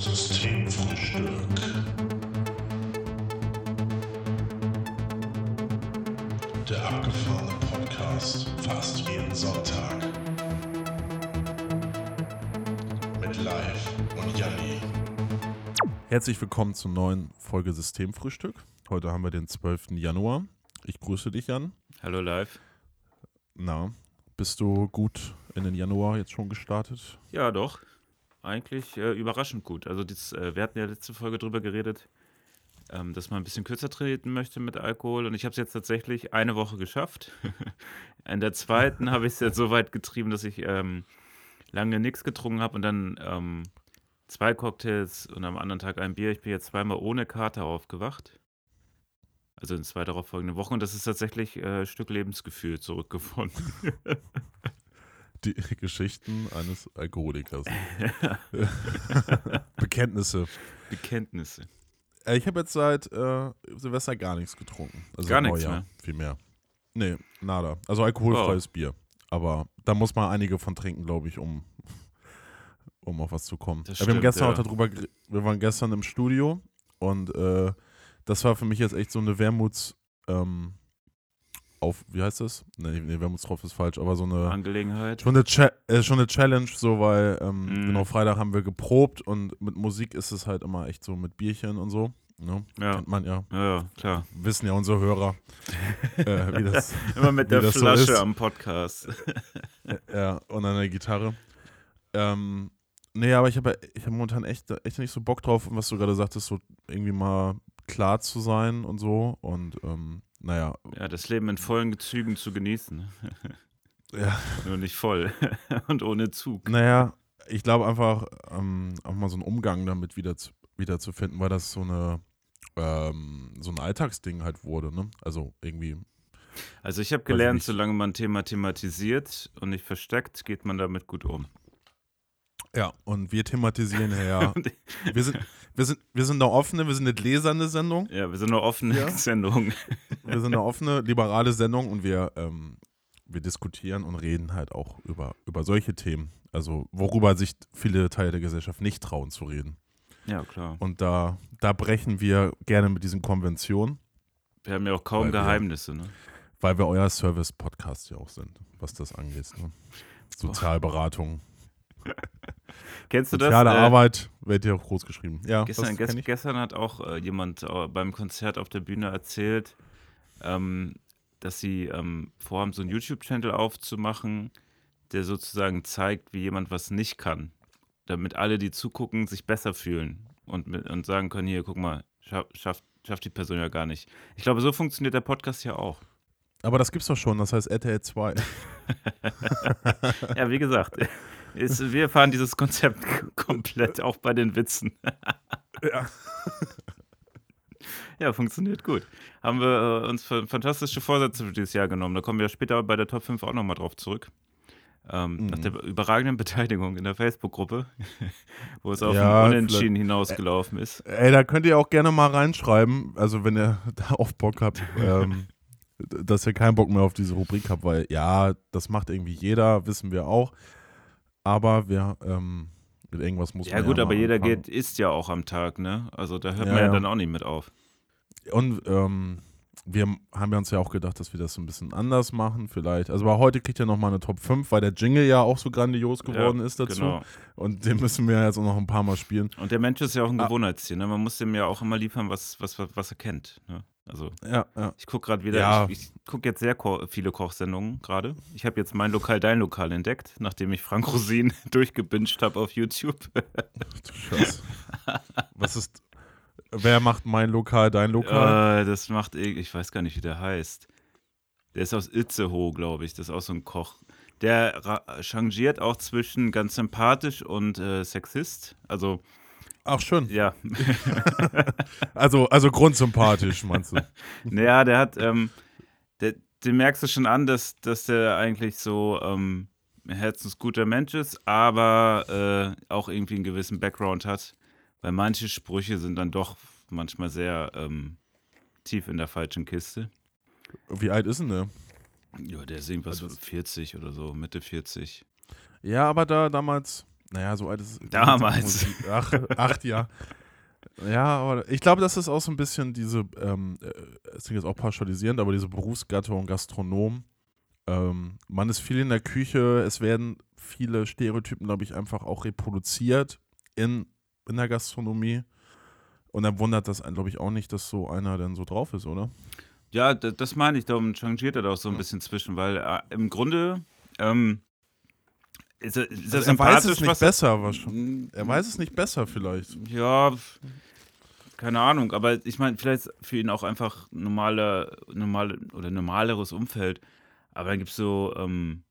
Systemfrühstück. Der abgefahrene Podcast fast jeden Sonntag. Mit Live und Janni. Herzlich willkommen zur neuen Folge Systemfrühstück. Heute haben wir den 12. Januar. Ich grüße dich, Jan. Hallo live. Na, bist du gut in den Januar jetzt schon gestartet? Ja, doch. Eigentlich äh, überraschend gut. Also das, äh, wir hatten ja letzte Folge drüber geredet, ähm, dass man ein bisschen kürzer treten möchte mit Alkohol. Und ich habe es jetzt tatsächlich eine Woche geschafft. In der zweiten habe ich es jetzt so weit getrieben, dass ich ähm, lange nichts getrunken habe und dann ähm, zwei Cocktails und am anderen Tag ein Bier. Ich bin jetzt zweimal ohne Kater aufgewacht. Also in zwei darauffolgenden Wochen. Und das ist tatsächlich äh, ein Stück Lebensgefühl zurückgefunden. Die Geschichten eines Alkoholikers. Bekenntnisse. Bekenntnisse. Äh, Ich habe jetzt seit äh, Silvester gar nichts getrunken. Also Gar nichts mehr? Viel mehr. Nee, nada. Also alkoholfreies Oh. Bier. Aber da muss man einige von trinken, glaube ich, um, um auf was zu kommen. Das wir haben stimmt, gestern ja. auch darüber, wir waren gestern im Studio und äh, das war für mich jetzt echt so eine Wermuts, ähm, auf, wie heißt das? Nee, nee Wermutstropf ist falsch, aber so eine, Angelegenheit. schon eine, Cha äh, schon eine Challenge, so, weil, ähm, Mhm. genau, Freitag haben wir geprobt und mit Musik ist es halt immer echt so mit Bierchen und so. Ne? Ja. Kennt man ja, Ja, ja, klar. wissen ja unsere Hörer, äh, wie das, Immer mit der so Flasche ist. am Podcast. ja, und an der Gitarre. Ähm, nee, aber ich habe ich hab momentan echt, echt nicht so Bock drauf, was du gerade sagtest, so irgendwie mal klar zu sein und so. Und ähm, naja, Ja, das Leben in vollen Zügen zu genießen. ja, Nur nicht voll. Und ohne Zug. naja, ich glaube einfach, ähm, auch mal so einen Umgang damit wieder zu, wieder zu finden, weil das so eine ähm, so ein Alltagsding halt wurde, ne? Also irgendwie, Also ich habe ich gelernt, nicht. solange man Thema thematisiert und nicht versteckt, geht man damit gut um. Ja, und wir thematisieren ja, wir sind, wir sind, wir sind eine offene, wir sind eine gläserne Sendung. Ja, wir sind eine offene Ja. Sendung. Wir sind eine offene, liberale Sendung und wir, ähm, wir diskutieren und reden halt auch über, über solche Themen. Also worüber sich viele Teile der Gesellschaft nicht trauen zu reden. Ja, klar. Und da, da brechen wir gerne mit diesen Konventionen, Wir haben ja auch kaum Weil wir- Geheimnisse, ne? weil wir euer Service-Podcast ja auch sind, was das angeht. Ne? Sozialberatung. Kennst du das? Soziale äh, Arbeit wird ja groß geschrieben. Ja, Gestern, gest, gestern hat auch äh, jemand äh, beim Konzert auf der Bühne erzählt, ähm, dass sie ähm, vorhaben, so einen YouTube-Channel aufzumachen, der sozusagen zeigt, wie jemand was nicht kann, damit alle, die zugucken, sich besser fühlen und, mit, und sagen können, hier, guck mal, schaff, schafft, schafft die Person ja gar nicht. Ich glaube, so funktioniert der Podcast ja auch. Aber das gibt's doch schon, das heißt RTL 2. Ja, wie gesagt, ist, wir fahren dieses Konzept komplett, auch bei den Witzen. ja. Ja, funktioniert gut. Haben wir äh, uns fa- fantastische Vorsätze für dieses Jahr genommen. Da kommen wir später bei der Top 5 auch nochmal drauf zurück. Ähm, Nach Mhm. der überragenden Beteiligung in der Facebook-Gruppe, wo es auf Ja, ein Unentschieden hinausgelaufen ist. Ey, da könnt ihr auch gerne mal reinschreiben, also wenn ihr da auch Bock habt, ähm, dass ihr keinen Bock mehr auf diese Rubrik habt, weil ja, das macht irgendwie jeder, wissen wir auch. Aber wir, ähm, mit irgendwas muss Ja, man gut, ja aber mal jeder anfangen. geht, isst ja auch am Tag, ne? Also da hört Ja, man ja, ja. dann auch nicht mit auf. Und ähm, wir haben ja uns ja auch gedacht, dass wir das so ein bisschen anders machen, vielleicht. Also, aber heute kriegt ihr nochmal eine Top 5, weil der Jingle ja auch so grandios geworden ja, ist dazu. Genau. Und den müssen wir jetzt auch noch ein paar Mal spielen. Und der Mensch ist ja auch ein Ah. Gewohnheitstier, ne? Man muss dem ja auch immer liefern, was, was, was, was er kennt. Ne? Also Ja, ja. Ich gucke gerade wieder, Ja. ich, ich gucke jetzt sehr ko viele Kochsendungen gerade. Ich habe jetzt mein Lokal, dein Lokal entdeckt, nachdem ich Frank Rosin durchgebinged habe auf YouTube. Du Scheiße. Was ist. Wer macht mein Lokal, dein Lokal? äh, das macht, ich weiß gar nicht, wie der heißt. Der ist aus Itzehoe, glaube ich. Das ist auch so ein Koch. Der changiert auch zwischen ganz sympathisch und äh, Sexist. Also, Ach, schön. ja. Also, also grundsympathisch, meinst du? Naja, der hat, ähm, der, den merkst du schon an, dass, dass der eigentlich so ähm, ein herzensguter Mensch ist, aber äh, auch irgendwie einen gewissen Background hat. Weil manche Sprüche sind dann doch manchmal sehr ähm, tief in der falschen Kiste. Wie alt ist denn der? Ja, der ist irgendwas Also- 40 oder so, Mitte 40. Ja, aber da damals, naja, so alt ist Damals. Ach, acht Jahre. Ja, aber ich glaube, das ist auch so ein bisschen diese, ähm, äh, es klingt jetzt auch pauschalisierend, aber diese Berufsgattung Gastronom. Ähm, man ist viel in der Küche, es werden viele Stereotypen, glaube ich, einfach auch reproduziert in, in der Gastronomie. Und dann wundert das glaube ich, auch nicht, dass so einer dann so drauf ist, oder? Ja, d- das meine ich, darum changiert er da auch so ein bisschen zwischen, weil äh, im Grunde ähm, ist, er- ist Also er weiß es nicht er- besser, wahrscheinlich. Er weiß es nicht besser vielleicht. Ja, keine Ahnung, aber ich meine, vielleicht für ihn auch einfach normale, normale oder normaleres Umfeld. Aber dann gibt es so, ähm,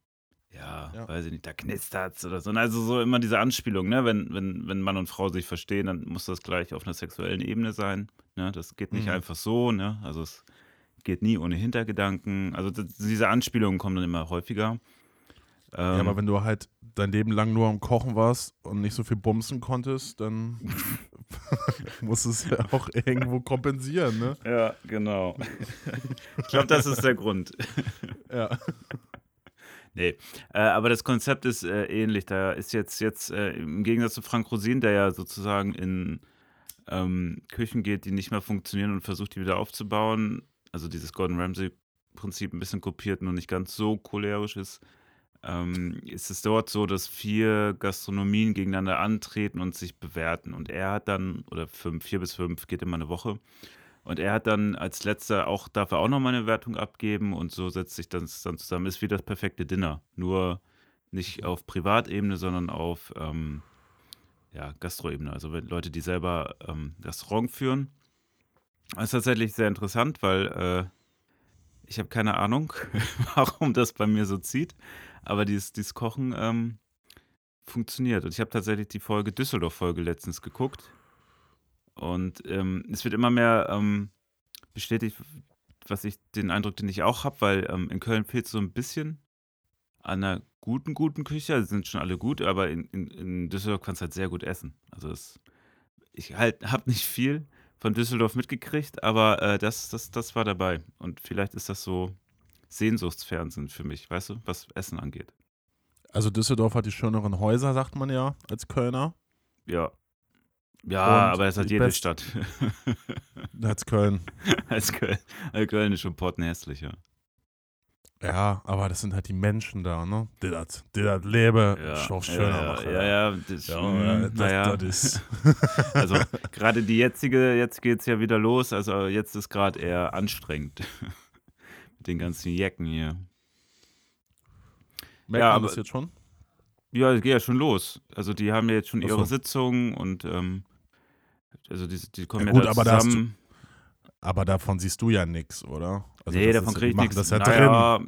ja, Ja. weiß ich nicht, da knistert's oder so. Also so immer diese Anspielung, ne? Wenn, wenn, wenn Mann und Frau sich verstehen, dann muss das gleich auf einer sexuellen Ebene sein. Ne? Das geht nicht Mhm. einfach so, ne? Also es geht nie ohne Hintergedanken. Also das, diese Anspielungen kommen dann immer häufiger. Ja, Ähm, aber wenn du halt dein Leben lang nur am Kochen warst und nicht so viel bumsen konntest, dann musst du es ja auch irgendwo kompensieren, ne? ja, genau. ich glaube, das ist der Grund. Ja. Nee, äh, aber das Konzept ist äh, ähnlich. Da ist jetzt, jetzt äh, im Gegensatz zu Frank Rosin, der ja sozusagen in ähm, Küchen geht, die nicht mehr funktionieren und versucht, die wieder aufzubauen. Also dieses Gordon Ramsay-Prinzip ein bisschen kopiert, nur nicht ganz so cholerisch ist. Ähm, ist es dort so, dass vier Gastronomien gegeneinander antreten und sich bewerten. Und er hat dann, oder fünf, vier bis fünf, geht immer eine Woche. Und er hat dann als letzter auch, darf er auch nochmal eine Wertung abgeben und so setzt sich das dann zusammen. Ist wie das perfekte Dinner. Nur nicht auf Privatebene, sondern auf ähm, ja, Gastroebene. Also Leute, die selber ähm, Restaurant führen. Das ist tatsächlich sehr interessant, weil äh, ich habe keine Ahnung, warum das bei mir so zieht. Aber dieses, dieses Kochen ähm, funktioniert. Und ich habe tatsächlich die Folge Düsseldorf-Folge letztens geguckt. Und ähm, es wird immer mehr ähm, bestätigt, was ich den Eindruck, den ich auch habe, weil ähm, in Köln fehlt so ein bisschen an einer guten, guten Küche. Also sind schon alle gut, aber in, in, in Düsseldorf kannst du halt sehr gut essen. Also es, ich halt habe nicht viel von Düsseldorf mitgekriegt, aber äh, das, das, das war dabei. Und vielleicht ist das so Sehnsuchtsfernsehen für mich, weißt du, was Essen angeht. Also Düsseldorf hat die schöneren Häuser, sagt man ja, als Kölner. Ja. Ja, Und aber das hat jede best- Stadt. Als Köln. Als Köln, Köln ist schon pottenhässlicher. Ja, aber das sind halt die Menschen da, ne? Die das, die das Leben schon schöner ja, machen. Ja, ja, das, Ja, ja, das, das ist. Also gerade die jetzige, jetzt geht es ja wieder los, also jetzt ist gerade eher anstrengend. Mit den ganzen Jecken hier. Merkt Ja, man aber- das jetzt schon? Ja, es geht ja schon los. Also die haben ja jetzt schon Ach so. ihre Sitzungen und ähm, also die, die kommen Ja ja, gut, aber da hast du- zusammen. Aber davon siehst du ja nichts, oder? Also nee, davon kriege ich nichts. das ja naja,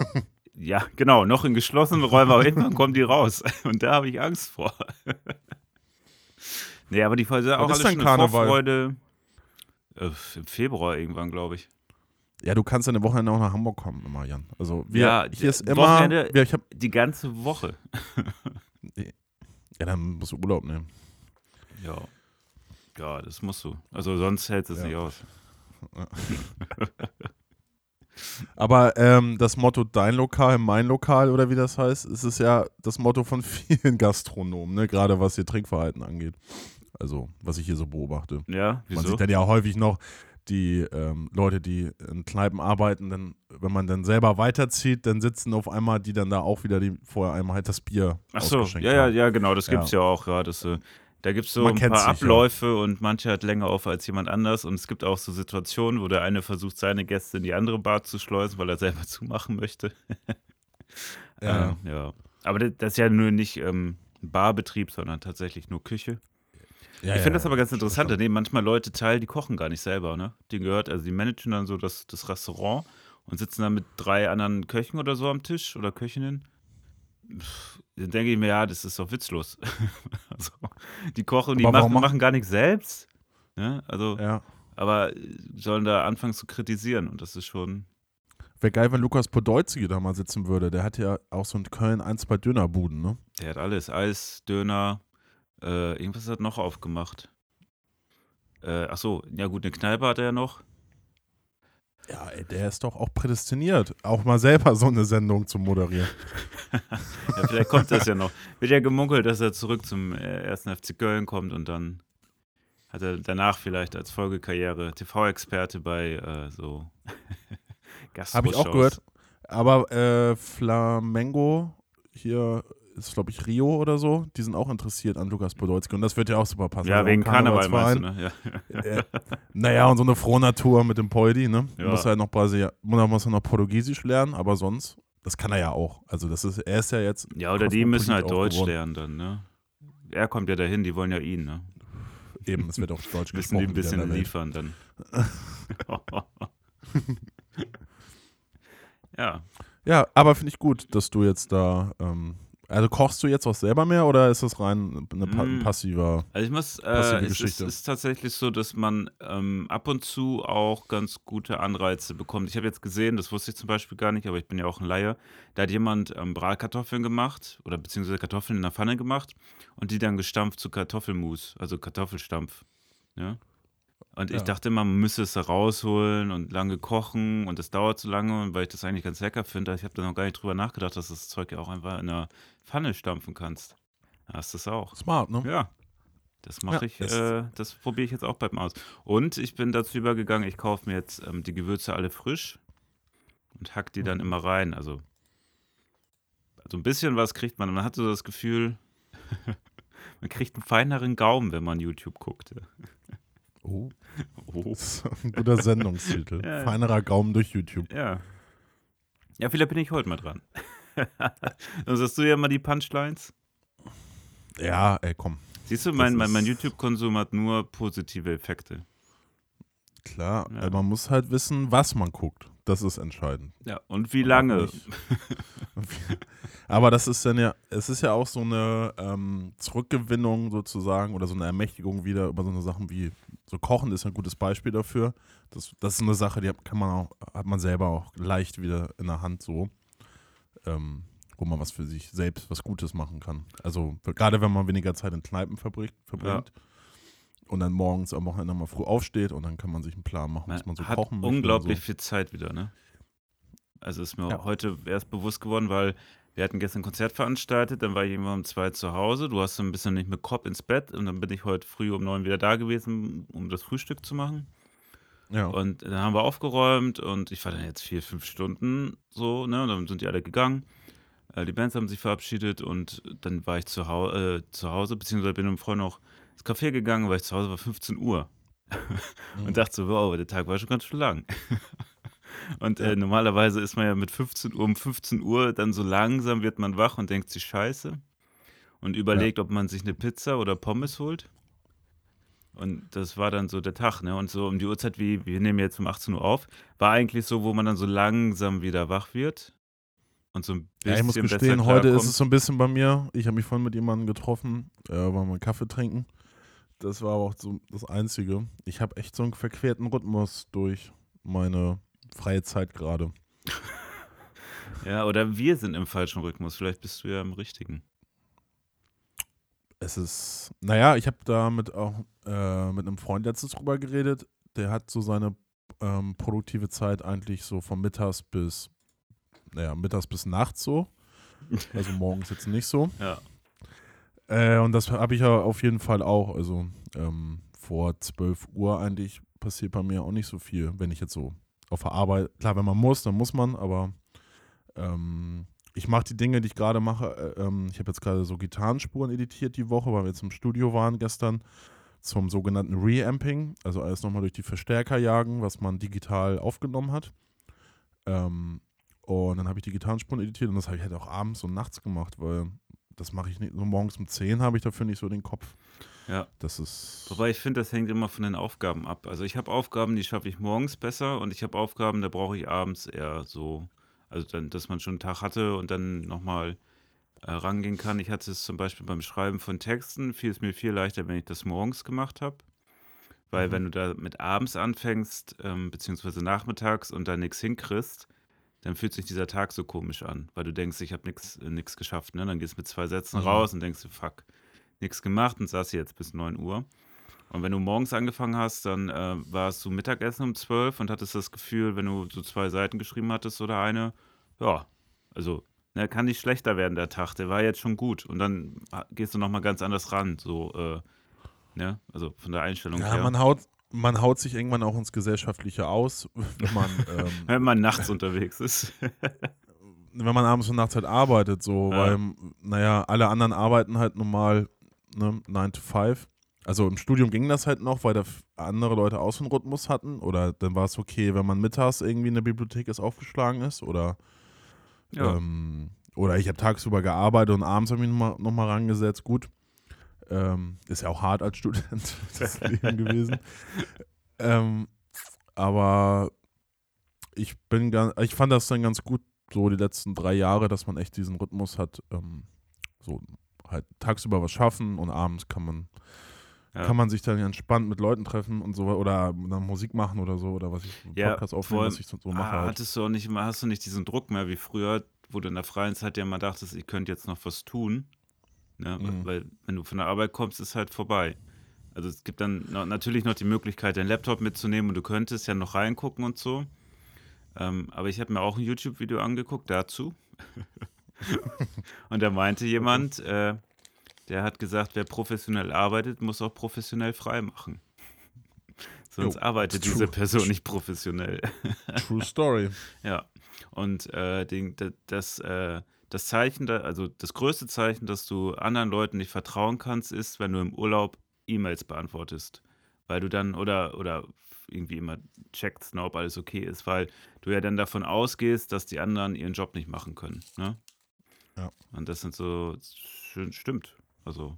ja, genau, noch in geschlossenen Räumen, aber irgendwann kommen die raus. Und da habe ich Angst vor. nee, aber die Folge auch ist schon Karneval? Vorfreude. Äh, Im Februar irgendwann, glaube ich. Ja, du kannst eine Wochenende auch nach Hamburg kommen, immer, Jan. Also wir, Ja, hier ist immer. Wochenende- Wir, ich hab, Die ganze Woche. ja, dann musst du Urlaub nehmen. Ja. Ja, das musst du. Also sonst hält es Ja. nicht aus. Aber ähm, das Motto dein Lokal, mein Lokal oder wie das heißt, ist es ja das Motto von vielen Gastronomen, ne? gerade was ihr Trinkverhalten angeht. Also, was ich hier so beobachte. Ja, Man wieso? sieht dann ja häufig noch die ähm, Leute, die in Kneipen arbeiten, dann, wenn man dann selber weiterzieht, dann sitzen auf einmal die dann da auch wieder, die vorher einmal halt das Bier Ach so, ja, ja, ja, genau, das Ja. gibt es ja auch. Ja, das, äh, da gibt es so Man ein paar sich, ja. Abläufe und manche hat länger auf als jemand anders. Und es gibt auch so Situationen, wo der eine versucht, seine Gäste in die andere Bar zu schleusen, weil er selber zumachen möchte. Ja. Ähm, ja. Aber das, ist ja nur nicht ähm, ein Barbetrieb, sondern tatsächlich nur Küche. Ja, ich finde das aber ganz interessant. Da nehmen manchmal Leute teil, die kochen gar nicht selber, ne? Die gehört, also die managen dann so das, das Restaurant und sitzen dann mit drei anderen Köchen oder so am Tisch oder Köchinnen. Pff, Dann denke ich mir, ja, das ist doch witzlos. also, die kochen, die machen, mach- machen gar nichts selbst. Ne? Also, Ja. aber äh, sollen da anfangen zu kritisieren und das ist schon. Wäre geil, wenn Lukas Podolski da mal sitzen würde. Der hat ja auch so in Köln ein, zwei Dönerbuden, ne? Der hat alles. Eis, Döner, äh, irgendwas hat er noch aufgemacht. Äh, ach so, ja gut, eine Kneipe hat er ja noch. Ja, ey, der ist doch auch prädestiniert, auch mal selber so eine Sendung zu moderieren. Ja, vielleicht kommt das ja noch. Wird ja gemunkelt, dass er zurück zum äh, ersten FC Köln kommt und dann hat er danach vielleicht als Folgekarriere TV-Experte bei äh, so Habe ich auch gehört. Aber äh, Flamengo hier ist, glaube ich, Rio oder so, die sind auch interessiert an Lukas Podolski und das wird ja auch super passen. Ja, wegen Karneval meinst du, ne? Ja. Äh, naja, und so eine Frohnatur mit dem Poldi, ne? Ja. Muss halt noch Brasilia muss er noch Portugiesisch lernen, aber sonst, das kann er ja auch. Also das ist, er ist ja jetzt. ja, oder die müssen halt Deutsch auch lernen dann, ne? Er kommt ja dahin, die wollen ja ihn, ne? geworden. Eben, es wird auch Deutsch Müssen die gesprochen. ein bisschen liefern dann. ja, Ja, aber finde ich gut, dass du jetzt da. Ähm, also kochst du jetzt auch selber mehr oder ist das rein eine pa Mm. passiver? Also ich muss, äh, es ist, Geschichte. ist tatsächlich so, dass man ähm, ab und zu auch ganz gute Anreize bekommt. Ich habe jetzt gesehen, das wusste ich zum Beispiel gar nicht, aber ich bin ja auch ein Laie, da hat jemand ähm, Bratkartoffeln gemacht oder beziehungsweise Kartoffeln in der Pfanne gemacht und die dann gestampft zu Kartoffelmus, also Kartoffelstampf. Ja? Und ich Ja. dachte immer, man müsste es da rausholen und lange kochen und das dauert zu lange und weil ich das eigentlich ganz lecker finde, ich habe da noch gar nicht drüber nachgedacht, dass du das Zeug ja auch einfach in der Pfanne stampfen kannst. Da hast du es auch. Smart, ne? Ja, das mache Ja, ich, das- äh, das probiere ich jetzt auch beim Aus. Und ich bin dazu übergegangen, ich kaufe mir jetzt ähm, die Gewürze alle frisch und hack die dann Mhm. immer rein. Also, also ein bisschen was kriegt man. Man hat so das Gefühl, man kriegt einen feineren Gaumen, wenn man YouTube guckt. Oh, Oh. das ist ein guter Sendungstitel. Ja. Feinerer Gaumen durch YouTube. Ja. Ja, vielleicht bin ich heute mal dran. Dann sagst du ja mal die Punchlines. Ja, ey, komm. Siehst du, mein, mein, mein YouTube-Konsum hat nur positive Effekte. Klar, Ja. äh, man muss halt wissen, was man guckt. Das ist entscheidend. Ja, und wie lange? Aber das ist dann ja, es ist ja auch so eine ähm, Zurückgewinnung sozusagen oder so eine Ermächtigung wieder über so eine Sachen wie so Kochen ist ein gutes Beispiel dafür. Das, das ist eine Sache, die kann man auch, hat man selber auch leicht wieder in der Hand so, ähm, wo man was für sich selbst was Gutes machen kann. Also gerade wenn man weniger Zeit in Kneipen verbringt, verbringt und dann morgens am Wochenende mal früh aufsteht und dann kann man sich einen Plan machen, was man so hat kochen möchte. und unglaublich So. viel Zeit wieder, ne? Also ist mir Ja. heute erst bewusst geworden, weil wir hatten gestern ein Konzert veranstaltet, dann war ich immer um zwei zu Hause. Du hast so ein bisschen nicht mit Kopf ins Bett und dann bin ich heute früh um neun wieder da gewesen, um das Frühstück zu machen. Ja. Und dann haben wir aufgeräumt und ich war dann jetzt vier, fünf Stunden so, ne? Und dann sind die alle gegangen. Äh, Die Bands haben sich verabschiedet und dann war ich zu, Hau äh, zu Hause, beziehungsweise bin mit einem Freund noch ins Café gegangen, weil ich zu Hause war 15 Uhr. Mhm. und dachte so, wow, der Tag war schon ganz schön lang. und Ja. äh, normalerweise ist man ja mit 15 Uhr, um 15 Uhr dann so langsam wird man wach und denkt sich Scheiße und überlegt, ob man sich eine Pizza oder Pommes holt. Und das war dann so der Tag, ne? Und so um die Uhrzeit, wie wir nehmen jetzt um 18 Uhr auf, war eigentlich so, wo man dann so langsam wieder wach wird und so ein bisschen Ja, ich muss gestehen, heute ist es so ein bisschen bei mir. Ich habe mich vorhin mit jemandem getroffen, äh, wollen wir einen Kaffee trinken. Das war aber auch so das Einzige. Ich habe echt so einen verquerten Rhythmus durch meine freie Zeit gerade. Ja, oder wir sind im falschen Rhythmus. Vielleicht bist du ja im richtigen. Es ist, naja, ich habe da mit auch äh, mit einem Freund letztens drüber geredet. Der hat so seine ähm, produktive Zeit eigentlich so von mittags bis, naja, mittags bis nachts so. Also morgens jetzt nicht so. Ja. Äh, und das habe ich ja auf jeden Fall auch. Also ähm, vor 12 Uhr eigentlich passiert bei mir auch nicht so viel, wenn ich jetzt so auf der Arbeit, klar, wenn man muss, dann muss man, aber ähm, ich mache die Dinge, die ich gerade mache. Äh, ähm, ich habe jetzt gerade so Gitarrenspuren editiert die Woche, weil wir jetzt im Studio waren gestern zum sogenannten Reamping, also alles nochmal durch die Verstärker jagen, was man digital aufgenommen hat. Ähm, und dann habe ich die Gitarrenspuren editiert und das habe ich halt auch abends und nachts gemacht, weil das mache ich nicht, so morgens um 10 habe ich dafür nicht so den Kopf. Ja. Das ist. Wobei ich finde, das hängt immer von den Aufgaben ab. Also ich habe Aufgaben, die schaffe ich morgens besser und ich habe Aufgaben, da brauche ich abends eher so, also dann, dass man schon einen Tag hatte und dann nochmal äh, rangehen kann. Ich hatte es zum Beispiel beim Schreiben von Texten, fiel es mir viel leichter, wenn ich das morgens gemacht habe. Weil Mhm. wenn du da mit abends anfängst, ähm, beziehungsweise nachmittags und da nichts hinkriegst, dann fühlt sich dieser Tag so komisch an, weil du denkst, ich habe nichts geschafft. Ne? Dann gehst du mit zwei Sätzen Mhm. raus und denkst du, fuck, nichts gemacht und saß hier jetzt bis 9 Uhr. Und wenn du morgens angefangen hast, dann äh, warst du Mittagessen um 12 und hattest das Gefühl, wenn du so zwei Seiten geschrieben hattest oder eine, ja, also ne, kann nicht schlechter werden der Tag, der war jetzt schon gut. Und dann ha- gehst du nochmal ganz anders ran, so, äh, ne, also von der Einstellung Ja, her. man haut, man haut sich irgendwann auch ins Gesellschaftliche aus, wenn man, ähm, wenn man nachts unterwegs ist. wenn man abends und nachts halt arbeitet, so, Ja. weil, naja, alle anderen arbeiten halt normal, ne, 9 to 5. Also im Studium ging das halt noch, weil da andere Leute auch so einen Rhythmus hatten. Oder dann war es okay, wenn man mittags irgendwie in der Bibliothek ist aufgeschlagen ist. Oder, Ja. ähm, oder ich habe tagsüber gearbeitet und abends habe ich mich nochmal noch mal rangesetzt. Gut. Ähm, ist ja auch hart als Student das Leben gewesen. Ähm, aber ich bin ganz, ich fand das dann ganz gut, so die letzten drei Jahre, dass man echt diesen Rhythmus hat, ähm, so halt tagsüber was schaffen und abends kann man, Ja. kann man sich dann entspannt mit Leuten treffen und so oder dann Musik machen oder so oder was ich Ja, Podcast aufnehmen, was ich so, mache. Ah, Halt. hattest du auch nicht hast du nicht diesen Druck mehr wie früher, wo du in der freien Zeit ja mal dachtest, ich könnte jetzt noch was tun. Ne? Mhm. Weil, wenn du von der Arbeit kommst, ist halt vorbei. Also es gibt dann natürlich noch die Möglichkeit, deinen Laptop mitzunehmen und du könntest ja noch reingucken und so. Ähm, aber ich habe mir auch ein YouTube-Video angeguckt dazu. und da meinte jemand, äh, der hat gesagt, wer professionell arbeitet, muss auch professionell frei machen. Sonst Jo, arbeitet true. diese Person nicht professionell. True Story. Ja, und äh, den, da- das, äh, das Zeichen, da, also das größte Zeichen, dass du anderen Leuten nicht vertrauen kannst, ist, wenn du im Urlaub E-Mails beantwortest. Weil du dann oder, oder irgendwie immer checkst, ne, ob alles okay ist, weil du ja dann davon ausgehst, dass die anderen ihren Job nicht machen können. Ne? Ja. Und das sind so, schön, stimmt. Also,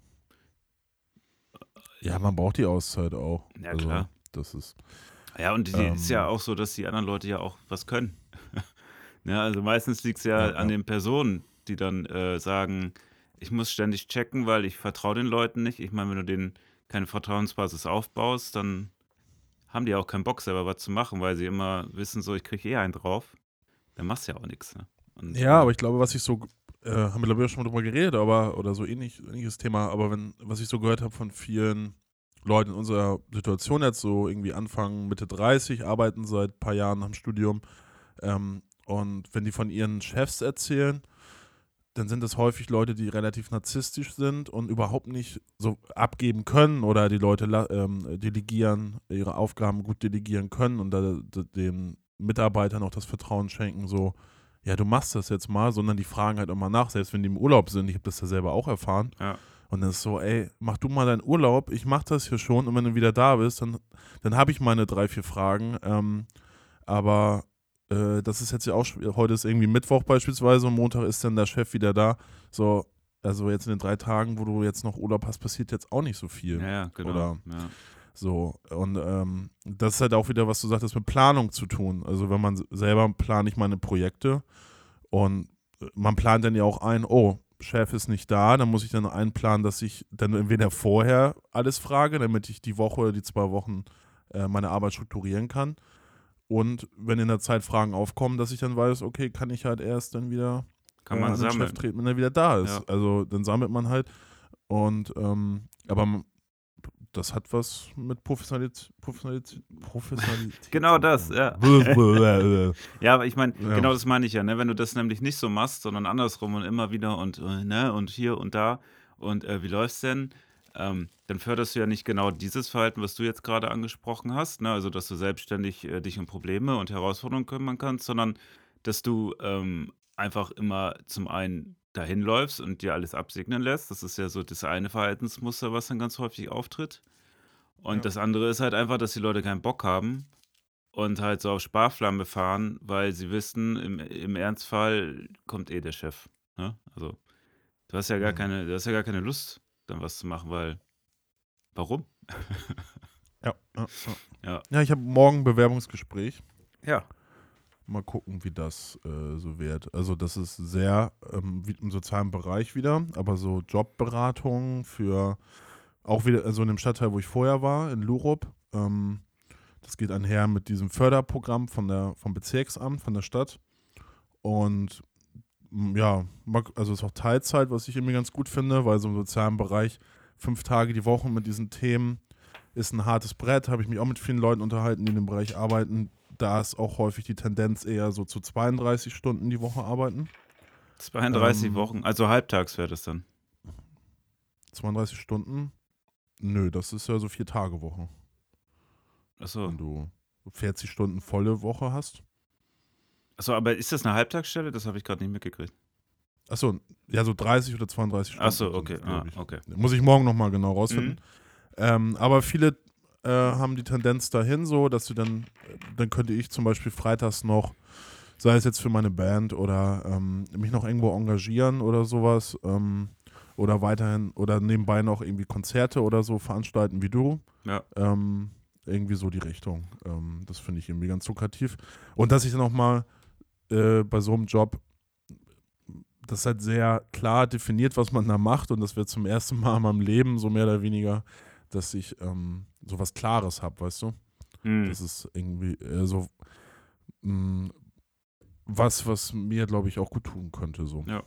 Ja, man braucht die Auszeit auch. Ja, also, klar. Das ist. Ja, und die ist ja Ähm. auch so, dass die anderen Leute ja auch was können. ja, also meistens liegt es ja, Ja, an den Personen, die dann äh, sagen, ich muss ständig checken, weil ich vertraue den Leuten nicht. Ich meine, wenn du denen keine Vertrauensbasis aufbaust, dann haben die auch keinen Bock, selber was zu machen, weil sie immer wissen, so, ich kriege eh einen drauf. Dann machst du ja auch nichts. Ne? Und, Ja, äh, aber ich glaube, was ich so, äh, haben wir glaube ich auch schon mal drüber geredet, aber, oder so ähnlich, ähnliches Thema, aber wenn, was ich so gehört habe von vielen Leuten in unserer Situation jetzt, so irgendwie Anfang, Mitte 30, arbeiten seit ein paar Jahren am Studium, ähm, und wenn die von ihren Chefs erzählen, dann sind das häufig Leute, die relativ narzisstisch sind und überhaupt nicht so abgeben können oder die Leute ähm, delegieren, ihre Aufgaben gut delegieren können und da, da, den Mitarbeitern auch das Vertrauen schenken, so, ja, du machst das jetzt mal, sondern die fragen halt immer nach, selbst wenn die im Urlaub sind. Ich habe das ja selber auch erfahren. Ja. Und dann ist so, ey, mach du mal deinen Urlaub, ich mach das hier schon und wenn du wieder da bist, dann, dann habe ich meine drei, vier Fragen. Ähm, aber äh, das ist jetzt ja auch, heute ist irgendwie Mittwoch beispielsweise und Montag ist dann der Chef wieder da. So, also jetzt in den drei Tagen, wo du jetzt noch Urlaub hast, passiert jetzt auch nicht so viel. ja, genau. Oder- ja. So, und ähm, das ist halt auch wieder, was du sagtest, mit Planung zu tun. Also wenn man selber plane ich meine Projekte und äh, man plant dann ja auch ein, oh, Chef ist nicht da, dann muss ich dann einplanen, dass ich dann entweder vorher alles frage, damit ich die Woche oder die zwei Wochen äh, meine Arbeit strukturieren kann. Und wenn in der Zeit Fragen aufkommen, dass ich dann weiß, okay, kann ich halt erst dann wieder Kann äh, man an den sammeln. Treten, wenn er wieder da ist. Ja. Also dann sammelt man halt. Und ähm, aber das hat was mit Professionalität. Professionalität, Professionalität Genau das, ja. Ja, aber ich meine, Ja. genau das meine ich ja, ne? Wenn du das nämlich nicht so machst, sondern andersrum und immer wieder und äh, ne und hier und da und äh, wie läuft's denn? Ähm, dann förderst du ja nicht genau dieses Verhalten, was du jetzt gerade angesprochen hast, ne? Also dass du selbstständig äh, dich um Probleme und Herausforderungen kümmern kannst, sondern dass du ähm, einfach immer zum einen dahin läufst und dir alles absegnen lässt. Das ist ja so das eine Verhaltensmuster, was dann ganz häufig auftritt. Und Ja. das andere ist halt einfach, dass die Leute keinen Bock haben und halt so auf Sparflamme fahren, weil sie wissen, im, im Ernstfall kommt eh der Chef. Ne? Also du hast ja gar Mhm. keine, du hast ja gar keine Lust, dann was zu machen, weil warum? Ja, ja, ja. Ja. ich habe morgen ein Bewerbungsgespräch. Ja. Mal gucken, wie das äh, so wird. Also das ist sehr ähm, im sozialen Bereich wieder, aber so Jobberatung für auch wieder, also in dem Stadtteil, wo ich vorher war, in Lurup. Ähm, das geht einher mit diesem Förderprogramm von der, vom Bezirksamt, von der Stadt. Und ja, also es ist auch Teilzeit, was ich irgendwie ganz gut finde, weil so im sozialen Bereich fünf Tage die Woche mit diesen Themen ist ein hartes Brett, habe ich mich auch mit vielen Leuten unterhalten, die in dem Bereich arbeiten. Da ist auch häufig die Tendenz eher so zu 32 Stunden die Woche arbeiten. 32 Ähm, Wochen, also halbtags wäre das dann. 32 Stunden? Nö, das ist ja so vier Tage Woche. Achso. Wenn du 40 Stunden volle Woche hast. Achso, aber ist das eine Halbtagsstelle? Das habe ich gerade nicht mitgekriegt. Achso, ja, so 30 oder 32 Stunden. Achso, okay. Ah, okay. Muss ich morgen nochmal genau rausfinden. Mhm. Ähm, aber viele äh, haben die Tendenz dahin so, dass sie dann, dann könnte ich zum Beispiel freitags noch, sei es jetzt für meine Band oder ähm, mich noch irgendwo engagieren oder sowas, ähm, oder weiterhin, oder nebenbei noch irgendwie Konzerte oder so veranstalten wie du. Ja. Ähm, irgendwie so die Richtung. Ähm, das finde ich irgendwie ganz lukrativ. Und dass ich dann auch mal äh, bei so einem Job das ist halt sehr klar definiert, was man da macht und das wird zum ersten Mal in meinem Leben so mehr oder weniger, dass ich ähm, so was Klares habe, weißt du? Hm. Das ist irgendwie äh, so mh, was, was mir, glaube ich, auch gut tun könnte, so. Ja.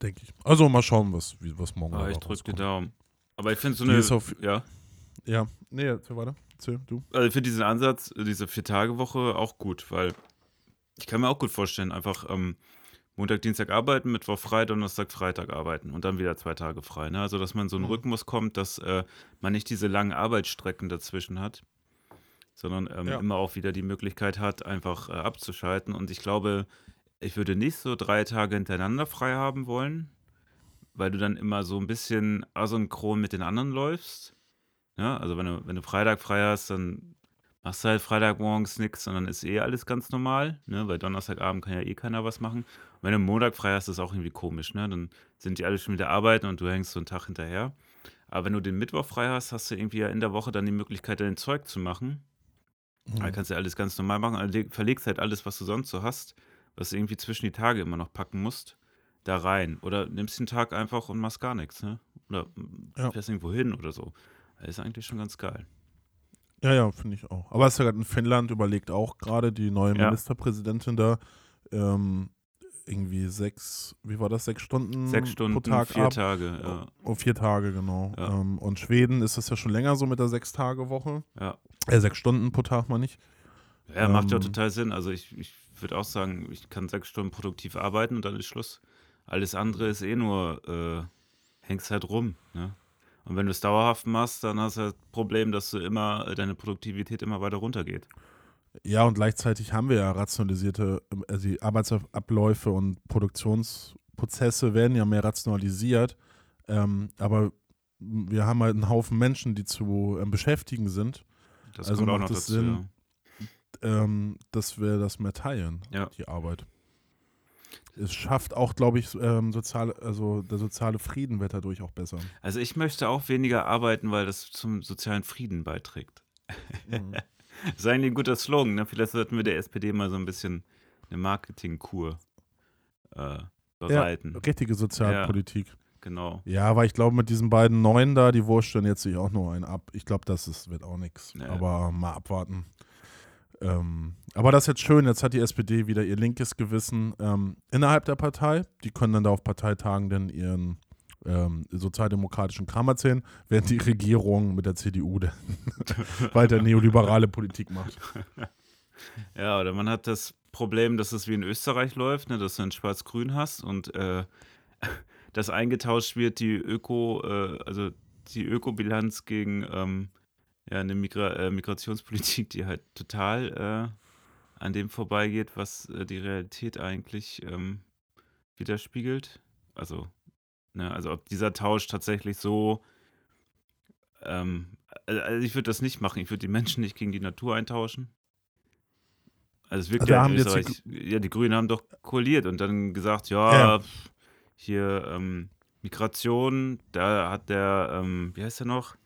Denke ich. Also mal schauen, was, wie, was morgen Ah, ich drücke die. Daumen. Aber ich finde so eine. auf- ja. Ja, nee, erzähl weiter. Erzähl, du. Also ich finde diesen Ansatz, diese Vier-Tage-Woche auch gut, weil ich kann mir auch gut vorstellen, einfach ähm, Montag, Dienstag arbeiten, Mittwoch frei, Donnerstag, Freitag arbeiten und dann wieder zwei Tage frei. Ne? Also dass man so einen Mhm. Rhythmus kommt, dass äh, man nicht diese langen Arbeitsstrecken dazwischen hat, sondern ähm, Ja. immer auch wieder die Möglichkeit hat, einfach äh, abzuschalten. Und ich glaube, ich würde nicht so drei Tage hintereinander frei haben wollen, weil du dann immer so ein bisschen asynchron mit den anderen läufst. Ja, also wenn du, wenn du Freitag frei hast, dann machst du halt Freitagmorgens nichts, sondern ist eh alles ganz normal, ne? Weil Donnerstagabend kann ja eh keiner was machen. Und wenn du Montag frei hast, ist auch irgendwie komisch, ne? Dann sind die alle schon wieder arbeiten und du hängst so einen Tag hinterher. Aber wenn du den Mittwoch frei hast, hast du irgendwie ja in der Woche dann die Möglichkeit, dein Zeug zu machen. Da Mhm. kannst du ja alles ganz normal machen. Leg- verlegst halt alles, was du sonst so hast, was du irgendwie zwischen die Tage immer noch packen musst, da rein. Oder nimmst den Tag einfach und machst gar nichts, ne? Oder Ja. fährst irgendwo hin oder so. Das ist eigentlich schon ganz geil. Ja, ja, finde ich auch. Aber es ist ja gerade in Finnland überlegt auch gerade die neue Ja. Ministerpräsidentin da ähm, irgendwie sechs, wie war das, sechs Stunden, Sechs Stunden, pro Tag vier ab? Tage, ja. Oh, vier Tage, genau. Ja. Ähm, und Schweden ist das ja schon länger so mit der Sechs-Tage-Woche. Ja, Äh, sechs Stunden pro Tag, meine ich. ja macht ja Ähm, total Sinn. Also ich, ich würde auch sagen, ich kann sechs Stunden produktiv arbeiten und dann ist Schluss. Alles andere ist eh nur, äh, hängst halt rum, ne? Und wenn du es dauerhaft machst, dann hast du das Problem, dass du immer, äh, deine Produktivität immer weiter runtergeht. Ja, und gleichzeitig haben wir ja rationalisierte, also die Arbeitsabläufe und Produktionsprozesse werden ja mehr rationalisiert. Ähm, aber wir haben halt einen Haufen Menschen, die zu ähm, beschäftigen sind, Das Also kommt auch macht noch es dazu. Sinn, ja. ähm, dass wir das mehr teilen, Ja. die Arbeit. Es schafft auch, glaube ich, ähm, soziale, also der soziale Frieden wird dadurch auch besser. Also ich möchte auch weniger arbeiten, weil das zum sozialen Frieden beiträgt. Mhm. Das ist eigentlich ein guter Slogan. Ne? Vielleicht sollten wir der SPD mal so ein bisschen eine Marketingkur äh, bereiten. Richtige Sozialpolitik. Genau. Ja. aber ich glaube, mit diesen beiden Neuen da, die wursteln jetzt sich auch nur einen ab. Ich glaube, das ist, wird auch nichts. Ja. Aber mal abwarten. Ähm, aber das ist jetzt schön. Jetzt hat die SPD wieder ihr linkes Gewissen ähm, innerhalb der Partei. Die können dann da auf Parteitagen dann ihren ähm, sozialdemokratischen Kram erzählen, während die Regierung mit der CDU dann weiter neoliberale Politik macht. Ja, oder man hat das Problem, dass es wie in Österreich läuft, ne? dass du ein Schwarz-Grün hast und äh, dass eingetauscht wird, die Öko, äh, also die Ökobilanz gegen ähm, ja, eine Migra äh, Migrationspolitik, die halt total äh, an dem vorbeigeht, was äh, die Realität eigentlich ähm, widerspiegelt. Also, ne, also ob dieser Tausch tatsächlich so ähm, also ich würde das nicht machen. Ich würde die Menschen nicht gegen die Natur eintauschen. Also es wirkt Also ja, haben jetzt die Österreich, ja, die Grünen haben doch koaliert und dann gesagt, ja, Ja. hier ähm, Migration, da hat der, ähm, wie heißt der noch?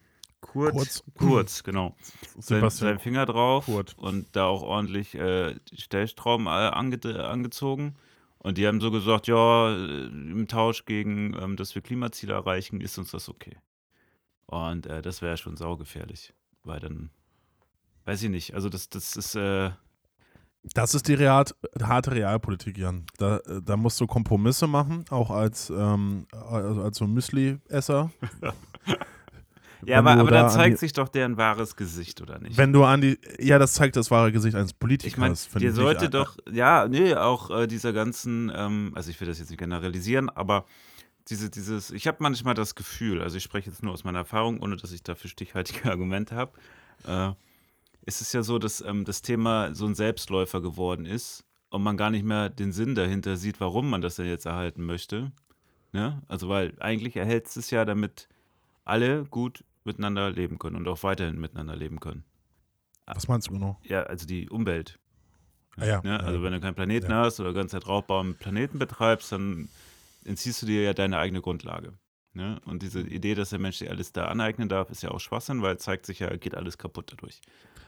Kurz. Kurz. Kurz, genau. Sein, Sebastian seinen Finger drauf Kurt. und da auch ordentlich äh, Stellstrauben äh, ange angezogen. Und die haben so gesagt, ja, äh, im Tausch gegen, ähm, dass wir Klimaziele erreichen, ist uns das okay. Und äh, das wäre schon saugefährlich, weil dann, weiß ich nicht, also das, das ist, äh, Das ist die Real, harte Realpolitik, Jan. Da, äh, da musst du Kompromisse machen, auch als, ähm, also als so Müsli-Esser. Ja, aber, du aber da zeigt die- sich doch deren wahres Gesicht, oder nicht? Wenn du an die, ja, das zeigt das wahre Gesicht eines Politikers. Ich meine, dir ich sollte nicht. doch, ja, nee, auch äh, dieser ganzen, ähm, also ich will das jetzt nicht generalisieren, aber diese, dieses, ich habe manchmal das Gefühl, also ich spreche jetzt nur aus meiner Erfahrung, ohne dass ich dafür stichhaltige Argumente habe, äh, ist es ja so, dass ähm, das Thema so ein Selbstläufer geworden ist und man gar nicht mehr den Sinn dahinter sieht, warum man das denn jetzt erhalten möchte. Ne? Also, weil eigentlich erhält es ja, damit alle gut miteinander leben können und auch weiterhin miteinander leben können. Was meinst du genau? Ja, also die Umwelt. Ah, ja. Ne? Also Ja. wenn du keinen Planeten Ja. hast oder die ganze Zeit Raubbau im Planeten betreibst, dann entziehst du dir ja deine eigene Grundlage. Ne? Und diese Idee, dass der Mensch sich alles da aneignen darf, ist ja auch Schwachsinn, weil es zeigt sich ja, geht alles kaputt dadurch.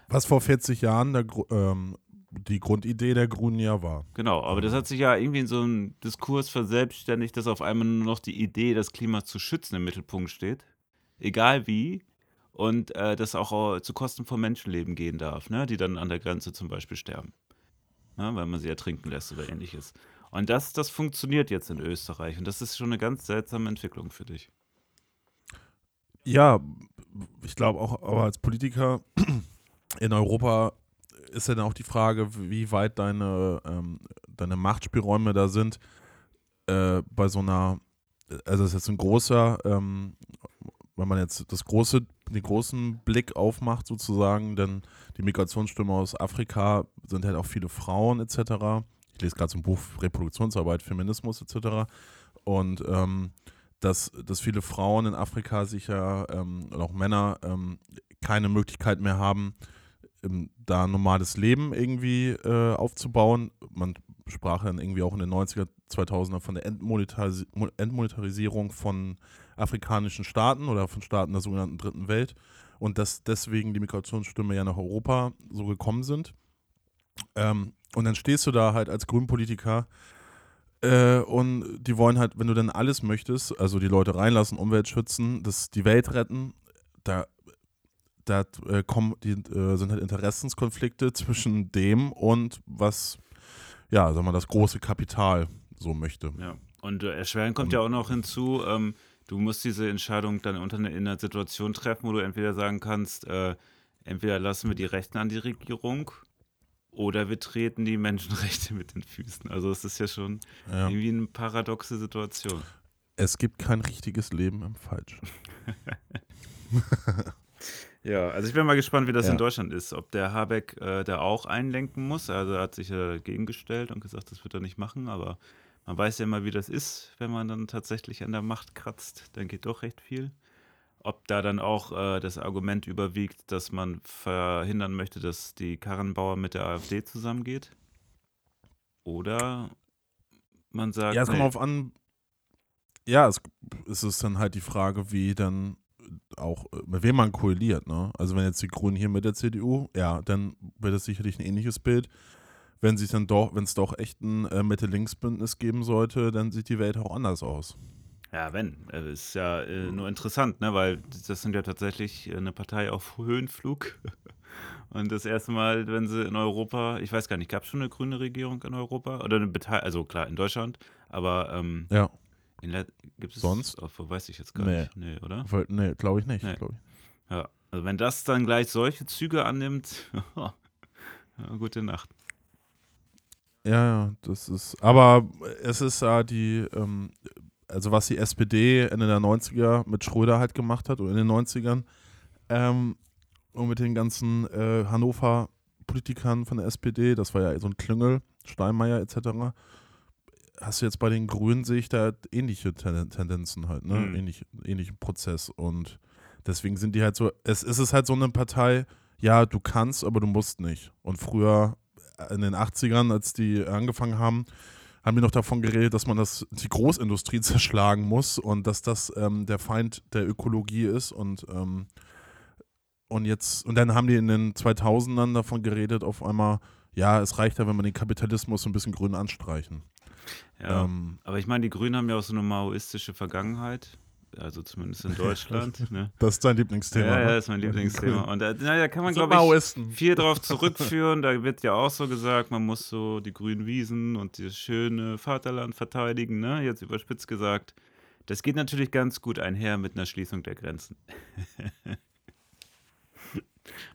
Was vor 40 Jahren der, ähm, die Grundidee der Grünen ja war. Genau, aber das hat sich ja irgendwie in so einem Diskurs verselbstständigt, dass auf einmal nur noch die Idee, das Klima zu schützen, im Mittelpunkt steht. Egal wie. Und äh, das auch äh, zu Kosten von Menschenleben gehen darf, ne? die dann an der Grenze zum Beispiel sterben. Ne? Weil man sie ertrinken lässt oder ähnliches. Und das, das funktioniert jetzt in Österreich. Und das ist schon eine ganz seltsame Entwicklung für dich. Ja, ich glaube auch, aber als Politiker in Europa ist ja dann auch die Frage, wie weit deine, ähm, deine Machtspielräume da sind. Äh, bei so einer, also das ist jetzt ein großer, ähm, wenn man jetzt das große, den großen Blick aufmacht sozusagen, denn die Migrationsströme aus Afrika sind halt auch viele Frauen etc. Ich lese gerade so ein Buch Reproduktionsarbeit, Feminismus etc. Und ähm, dass, dass viele Frauen in Afrika sicher ähm, und auch Männer ähm, keine Möglichkeit mehr haben, ähm, da ein normales Leben irgendwie äh, aufzubauen. Man sprach dann irgendwie auch in den 90er, 2000er von der Entmonetarisi Mo- Entmonetarisierung von afrikanischen Staaten oder von Staaten der sogenannten Dritten Welt und dass deswegen die Migrationsströme ja nach Europa so gekommen sind. Ähm, und dann stehst du da halt als Grünpolitiker äh, und die wollen halt, wenn du dann alles möchtest, also die Leute reinlassen, Umwelt schützen, das, die Welt retten, da, da äh, kommen, die, äh, sind halt Interessenskonflikte zwischen dem und was, ja, sagen wir, das große Kapital so möchte. Ja. Und äh, erschwerend kommt ja auch noch hinzu, ähm, du musst diese Entscheidung dann unter eine, in einer Situation treffen, wo du entweder sagen kannst, äh, entweder lassen wir die Rechten an die Regierung oder wir treten die Menschenrechte mit den Füßen. Also es ist ja schon Ja. irgendwie eine paradoxe Situation. Es gibt kein richtiges Leben im Falschen. Ja, also ich bin mal gespannt, wie das Ja. in Deutschland ist. Ob der Habeck äh, da auch einlenken muss. Also er hat sich ja dagegen gestellt und gesagt, das wird er nicht machen. Aber man weiß ja immer, wie das ist, wenn man dann tatsächlich an der Macht kratzt. Dann geht doch recht viel. Ob da dann auch äh, das Argument überwiegt, dass man verhindern möchte, dass die Karrenbauer mit der AfD zusammengeht. Oder man sagt, Ja, es kommt nee, auf an. Ja, es, es ist dann halt die Frage, wie dann auch, äh, mit wem man koaliert, ne? Also wenn jetzt die Grünen hier mit der CDU, ja, dann wird es sicherlich ein ähnliches Bild. Wenn dann doch, wenn es doch echt ein äh, Mitte-Links-Bündnis geben sollte, dann sieht die Welt auch anders aus. Ja, wenn. Äh, Ist ja äh, nur interessant, ne? weil das sind ja tatsächlich äh, eine Partei auf Höhenflug. Und das erste Mal, wenn sie in Europa, ich weiß gar nicht, gab es schon eine grüne Regierung in Europa? Oder eine Partei, also klar, in Deutschland, aber ähm, Ja, gibt es Sonst? Oh, weiß ich jetzt gar Nee. nicht. Nee, oder? nee, glaube ich nicht. Nee. glaub ich. Ja. Also wenn das dann gleich solche Züge annimmt, gute Nacht. Ja, ja, das ist, aber es ist ja die, ähm, also was die SPD Ende der 90er mit Schröder halt gemacht hat, oder in den 90ern, ähm, und mit den ganzen äh, Hannover-Politikern von der SPD, das war ja so ein Klüngel, Steinmeier etc., hast du jetzt bei den Grünen, sehe ich da ähnliche Ten Tendenzen halt, ne, Mhm. Ähnlich, ähnlichen Prozess und deswegen sind die halt so, es, es ist halt so eine Partei, ja, du kannst, aber du musst nicht. Und früher in den 80ern, als die angefangen haben, haben wir noch davon geredet, dass man das, die Großindustrie zerschlagen muss und dass das ähm, der Feind der Ökologie ist und ähm, und jetzt, und dann haben die in den 2000ern davon geredet, auf einmal, ja, es reicht ja, wenn man den Kapitalismus so ein bisschen grün anstreichen. Ja. Ähm, aber ich meine, die Grünen haben ja auch so eine maoistische Vergangenheit. Also zumindest in Deutschland. ne? das ist dein Lieblingsthema. Ja, ja, ne? ist mein Lieblingsthema. Und da, na, da kann man, So glaube ich, viel drauf zurückführen. Da wird ja auch so gesagt, man muss so die grünen Wiesen und das schöne Vaterland verteidigen, ne? Jetzt überspitzt gesagt. Das geht natürlich ganz gut einher mit einer Schließung der Grenzen.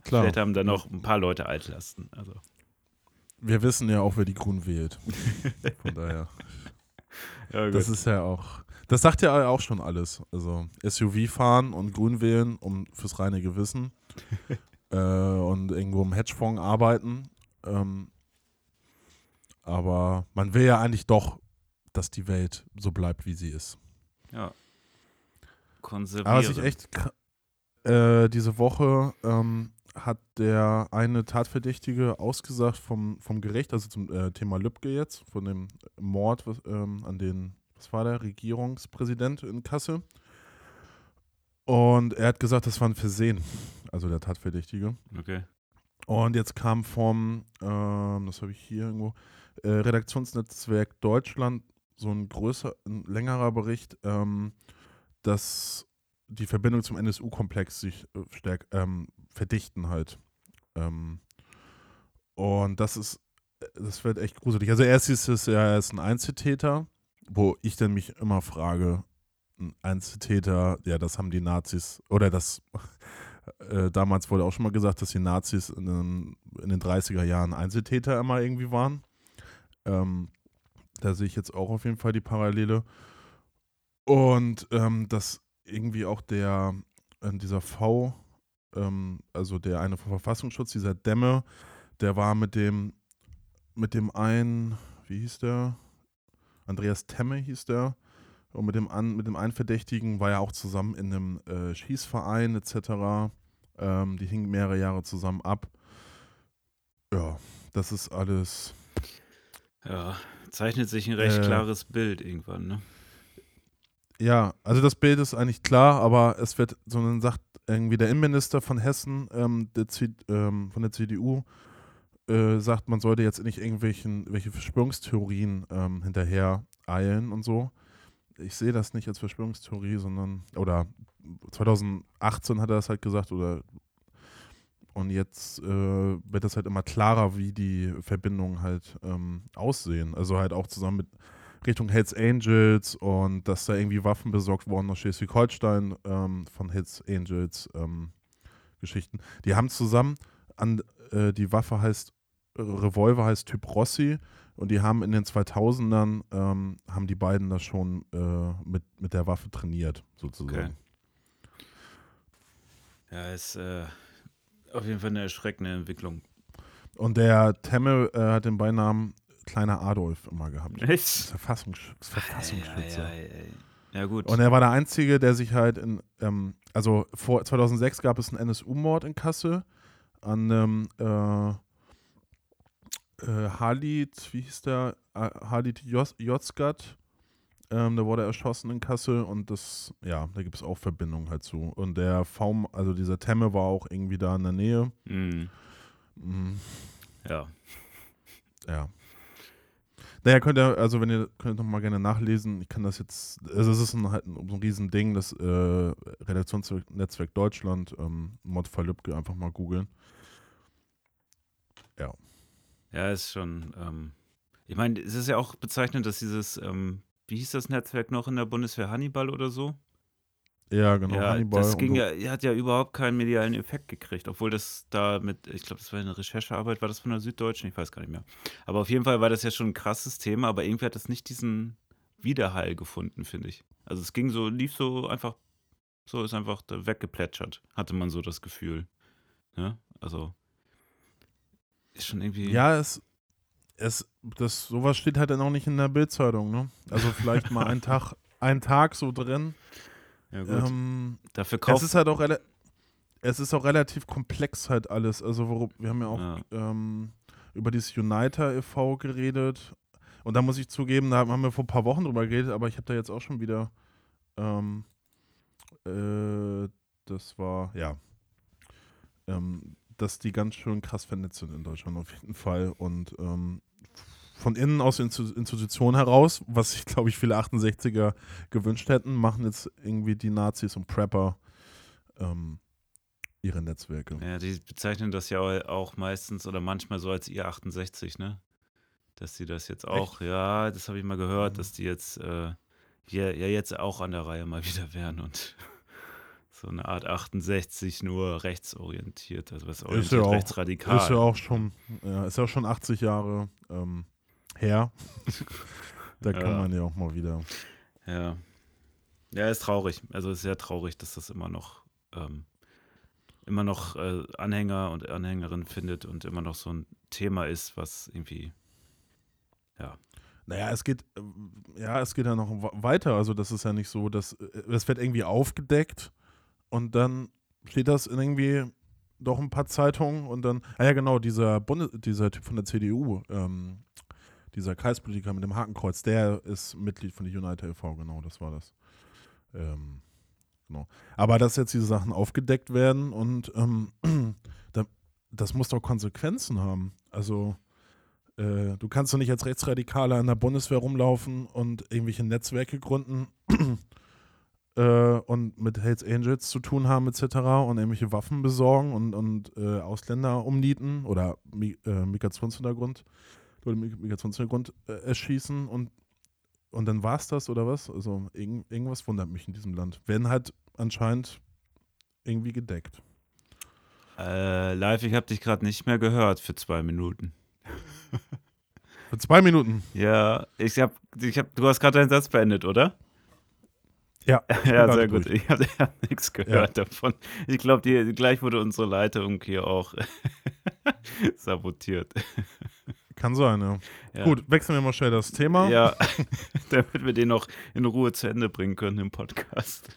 Klar. Vielleicht haben da noch ein paar Leute Altlasten. Also. Wir wissen ja auch, wer die Grünen wählt. Von daher. Ja, Das ist ja auch. Das sagt ja auch schon alles. Also SUV fahren und Grün wählen, um fürs reine Gewissen. äh, und irgendwo im Hedgefonds arbeiten. Ähm, aber man will ja eigentlich doch, dass die Welt so bleibt, wie sie ist. ja. Konservieren. Aber was ich echt äh, diese Woche ähm, hat der eine Tatverdächtige ausgesagt vom, vom Gericht, also zum äh, Thema Lübcke jetzt, von dem Mord was, ähm, an den, was war der, Regierungspräsident in Kassel. Und er hat gesagt, das war ein Versehen, also der Tatverdächtige. Okay. Und jetzt kam vom, ähm, das habe ich hier irgendwo, äh, Redaktionsnetzwerk Deutschland so ein größer, ein längerer Bericht, ähm, dass die Verbindung zum NSU-Komplex sich äh, stärk ähm, verdichten halt. Ähm, und das ist, das wird echt gruselig. Also erst hieß es er ist ein Einzeltäter, wo ich dann mich immer frage, ein Einzeltäter, ja, das haben die Nazis, oder das äh, damals wurde auch schon mal gesagt, dass die Nazis in den, in den 30er Jahren Einzeltäter immer irgendwie waren. Ähm, da sehe ich jetzt auch auf jeden Fall die Parallele. Und ähm, dass irgendwie auch der, dieser V, ähm, also der eine vom Verfassungsschutz, dieser Dämme, der war mit dem, mit dem einen, wie hieß der? Andreas Temme hieß der. Und mit dem, an, mit dem einen Verdächtigen war er auch zusammen in einem äh, Schießverein etc. Ähm, die hingen mehrere Jahre zusammen ab. Ja, das ist alles. Ja, zeichnet sich ein recht Äh. klares Bild irgendwann, ne? Ja, also das Bild ist eigentlich klar, aber es wird, sondern sagt irgendwie der Innenminister von Hessen, ähm, der ähm, von der CDU, äh, sagt, man sollte jetzt nicht irgendwelchen welche Verschwörungstheorien ähm, hinterher eilen und so. Ich sehe das nicht als Verschwörungstheorie, sondern, oder 2018 hat er das halt gesagt, oder und jetzt äh, wird das halt immer klarer, wie die Verbindungen halt ähm, aussehen. Also halt auch zusammen mit Richtung Hells Angels und dass da irgendwie Waffen besorgt wurden aus Schleswig-Holstein ähm, von Hells Angels ähm, Geschichten. Die haben zusammen an äh, die Waffe heißt Revolver heißt Typ Rossi und die haben in den 2000ern ähm, haben die beiden das schon äh, mit, mit der Waffe trainiert sozusagen. Okay. Ja, ist äh, auf jeden Fall eine erschreckende Entwicklung. Und der Temme äh, hat den Beinamen Kleiner Adolf immer gehabt. Echt? Verfassungs Verfassungsschützer. Ei, ei, ei. Ja, gut. Und er war der Einzige, der sich halt in, ähm, also vor 2006 gab es einen NSU-Mord in Kassel an einem äh, äh, Halit, wie hieß der? Halit Jos Jozgat. Ähm, der wurde erschossen in Kassel und das, ja, da gibt es auch Verbindungen halt zu. Und der V, also dieser Temme war auch irgendwie da in der Nähe. Mhm. Mhm. Ja. Ja. Naja, könnt ihr, also wenn ihr könnt noch mal gerne nachlesen, ich kann das jetzt, also es ist ein, halt ein, so ein Riesending, das äh, Redaktionsnetzwerk Deutschland, ähm, Modfall Lübcke, einfach mal googeln. Ja, ist schon. Ähm, ich meine, es ist ja auch bezeichnend, dass dieses, ähm, wie hieß das Netzwerk noch in der Bundeswehr, Hannibal oder so? Ja, genau, ja, Hannibal. das ging ja, hat ja überhaupt keinen medialen Effekt gekriegt, obwohl das da mit, ich glaube, das war eine Recherchearbeit, war das von der Süddeutschen, ich weiß gar nicht mehr. Aber auf jeden Fall war das ja schon ein krasses Thema, aber irgendwie hat das nicht diesen Widerhall gefunden, finde ich. Also es ging so, lief so einfach, so ist einfach da weggeplätschert, hatte man so das Gefühl. Ne? Also ist schon irgendwie. Ja, es, es, das, sowas steht halt dann auch nicht in der Bildzeitung, ne? Also vielleicht mal einen Tag, einen Tag so drin. ja gut. Ähm, Dafür es kauft ist halt auch es ist auch relativ komplex halt alles. Also worum, wir haben ja auch Ja. ähm, über dieses Uniter e.V. geredet. Und da muss ich zugeben, da haben wir vor ein paar Wochen drüber geredet, aber ich habe da jetzt auch schon wieder ähm, äh, das war, ja, ähm, dass die ganz schön krass vernetzt sind in Deutschland auf jeden Fall. Und ähm, von innen aus der Institu- Institution heraus, was sich, glaube ich, viele 68er gewünscht hätten, machen jetzt irgendwie die Nazis und Prepper ähm, ihre Netzwerke. Ja, die bezeichnen das ja auch meistens oder manchmal so als ihr 68, ne? Dass sie das jetzt auch, ja, das habe ich mal gehört, Mhm. dass die jetzt äh, hier ja jetzt auch an der Reihe mal wieder wären und so eine Art 68 nur rechtsorientiert, also was Ist ja auch, rechtsradikal. ist ja auch schon, ja, ist ja auch schon 80 Jahre ähm, her. da kann Ja. man ja auch mal wieder. Ja. Ja, ist traurig. Also ist sehr traurig, dass das immer noch ähm, immer noch äh, Anhänger und Anhängerinnen findet und immer noch so ein Thema ist, was irgendwie ja. Naja, es geht, ähm, ja, es geht ja noch weiter. Also das ist ja nicht so, dass äh, es wird irgendwie aufgedeckt und dann steht das in irgendwie doch ein paar Zeitungen und dann, ah ja genau, dieser Bundes dieser Typ von der CDU, ähm, dieser Kreispolitiker mit dem Hakenkreuz, der ist Mitglied von der United e.V., genau, das war das. Ähm, genau. Aber dass jetzt diese Sachen aufgedeckt werden und ähm, da, das muss doch Konsequenzen haben. Also äh, du kannst doch nicht als Rechtsradikaler in der Bundeswehr rumlaufen und irgendwelche Netzwerke gründen äh, und mit Hells Angels zu tun haben etc. und irgendwelche Waffen besorgen und, und äh, Ausländer umnieten oder Mi äh, Migrationshintergrund oder Mi- Migrationshintergrund äh, erschießen und und dann war es das oder was? Also irgend, irgendwas wundert mich in diesem Land. Werden halt anscheinend irgendwie gedeckt. Äh, live, ich habe dich gerade nicht mehr gehört für zwei Minuten. Für zwei Minuten. Ja, ich hab, ich hab, du hast gerade deinen Satz beendet, oder? Ja, Ja, sehr gut. durch. Ich habe hab nichts gehört davon. Ich glaube, gleich wurde unsere Leitung hier auch sabotiert. Kann sein, ja. Ja. Gut, wechseln wir mal schnell das Thema. Ja, damit wir den noch in Ruhe zu Ende bringen können im Podcast.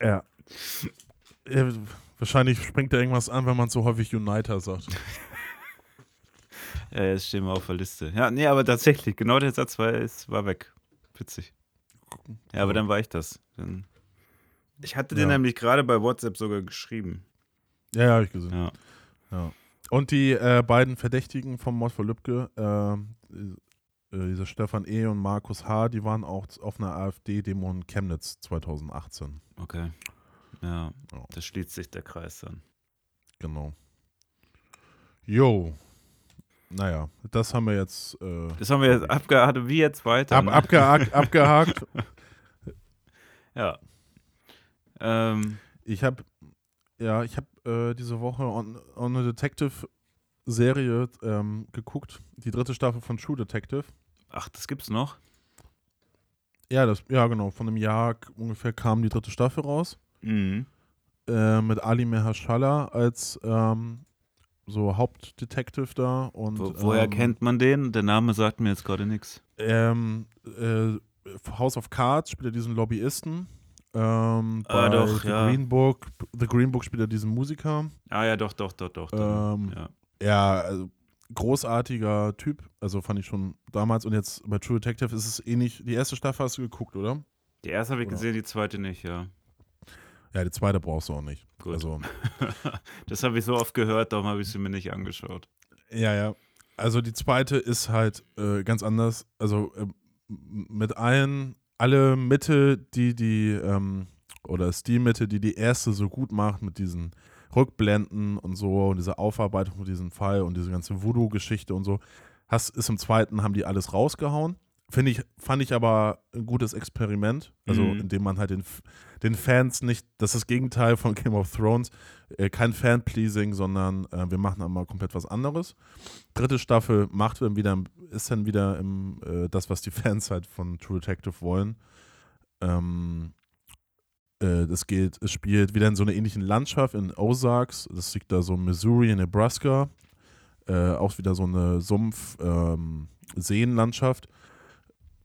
Ja. ja. Wahrscheinlich springt da irgendwas an, wenn man so häufig Uniter sagt. Ja, jetzt stehen wir auf der Liste. Ja, nee, aber tatsächlich, genau der Satz war, ist, war weg. Witzig. Ja, aber dann war ich das. Dann ich hatte Ja. nämlich gerade bei WhatsApp sogar geschrieben. Ja, ja, habe ich gesehen. Ja. Ja. Und die äh, beiden Verdächtigen vom Mord von Lübcke, äh, äh, dieser Stefan E. und Markus H., die waren auch auf einer AfD-Demo in Chemnitz 2018. Okay. Ja, Ja. da schließt sich der Kreis dann. Genau. Jo. Naja, das haben wir jetzt äh, Das haben wir jetzt abgehakt. Wie jetzt weiter? ab, ne? abgehakt, abgehakt. Ja. Ähm, Ich habe ja, ich habe äh, diese Woche on, on a Detective Serie ähm, geguckt, die dritte Staffel von True Detective. ach, das gibt's noch? Ja, das, ja genau, von einem Jahr ungefähr kam die dritte Staffel raus. Mhm. Äh, mit Ali Meherschallah als ähm, so Hauptdetective da. Und, Wo, woher ähm, kennt man den? Der Name sagt mir jetzt gerade nichts. Ähm, äh, House of Cards spielt er diesen Lobbyisten. Ähm, Ah, doch, The ja. Green Book, The Green Book spielt er diesen Musiker. Ah ja, doch, doch, doch, doch. doch. Ähm, ja. Ja, also, großartiger Typ. Also fand ich schon damals. Und jetzt bei True Detective ist es ähnlich. Die erste Staffel hast du geguckt, oder? Die erste habe ich oder- gesehen, die zweite nicht, ja. Ja, die zweite brauchst du auch nicht. Gut. Also, das habe ich so oft gehört, darum habe ich sie mir nicht angeschaut. ja, ja. Also die zweite ist halt äh, ganz anders. Also äh, mit allen, alle Mitte, die die, ähm, oder Stilmitte, die die erste so gut macht, mit diesen Rückblenden und so und diese Aufarbeitung von diesem Fall und diese ganze Voodoo-Geschichte und so, hast, ist im zweiten, haben die alles rausgehauen. Finde ich, fand ich aber ein gutes Experiment. Also, Mhm. indem man halt den, den Fans nicht, das ist das Gegenteil von Game of Thrones, äh, kein Fan-Pleasing, sondern äh, wir machen einmal komplett was anderes. Dritte Staffel macht dann wieder, ist dann wieder im, äh, das, was die Fans halt von True Detective wollen. Ähm, äh, das geht, es spielt wieder in so einer ähnlichen Landschaft in Ozarks. Das liegt da so in Missouri, in Nebraska. Äh, auch wieder so eine Sumpf-Seenlandschaft.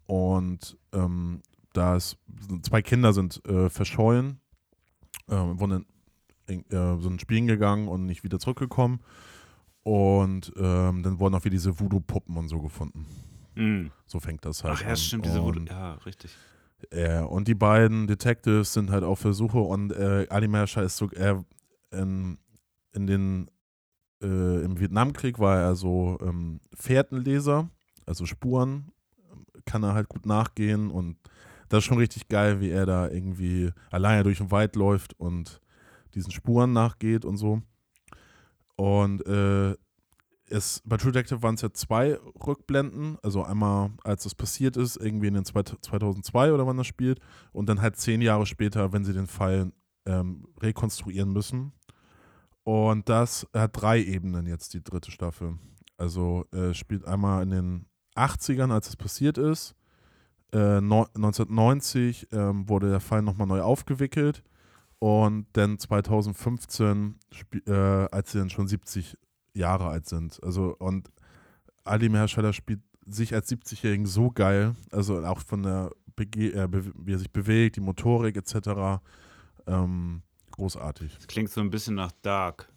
Und ähm, da ist, zwei Kinder sind äh, verschollen, äh, wurden in, äh, sind spielen gegangen und nicht wieder zurückgekommen. Und ähm, dann wurden auch wieder diese Voodoo-Puppen und so gefunden. Mhm. So fängt das halt Ach an. ja, stimmt, diese Voodoo. Ja, richtig. äh, und die beiden Detectives sind halt auf Versuche und äh, Ali Mersha ist so, er in, in den äh, im Vietnamkrieg war er so ähm, Fährtenleser, also Spuren kann er halt gut nachgehen und das ist schon richtig geil, wie er da irgendwie alleine durch den Wald läuft und diesen Spuren nachgeht und so. Und äh, es, bei True Detective waren es ja zwei Rückblenden, also einmal, als es passiert ist, irgendwie in den zwei, 2002 oder wann das spielt, und dann halt zehn Jahre später, wenn sie den Fall ähm, rekonstruieren müssen. Und das hat drei Ebenen jetzt, die dritte Staffel. Also äh, spielt einmal in den 80ern, als es passiert ist. Äh, no, 1990 ähm, wurde der Fall nochmal neu aufgewickelt. Und dann 2015, äh, als sie dann schon 70 Jahre alt sind. Also, und Ali Meherscheller spielt sich als 70-Jährigen so geil. Also auch von der, Bege äh, wie er sich bewegt, die Motorik etc. Ähm, großartig. Das klingt so ein bisschen nach Dark.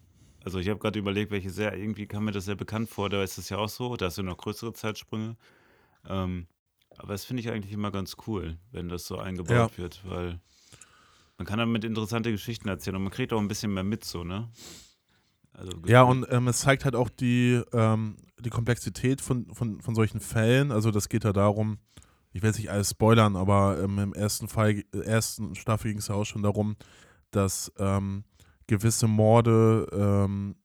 Also ich habe gerade überlegt, welche sehr, irgendwie kam mir das sehr bekannt vor, da ist es ja auch so, da hast du noch größere Zeitsprünge. Ähm, aber das finde ich eigentlich immer ganz cool, wenn das so eingebaut ja. wird, weil man kann damit interessante Geschichten erzählen und man kriegt auch ein bisschen mehr mit, so, ne? Also, ja, und ähm, es zeigt halt auch die, ähm, die Komplexität von, von, von solchen Fällen. Also das geht ja darum, ich will jetzt nicht alles spoilern, aber ähm, im ersten Fall, ersten Staffel ging es ja auch schon darum, dass ähm, gewisse Morde ähm,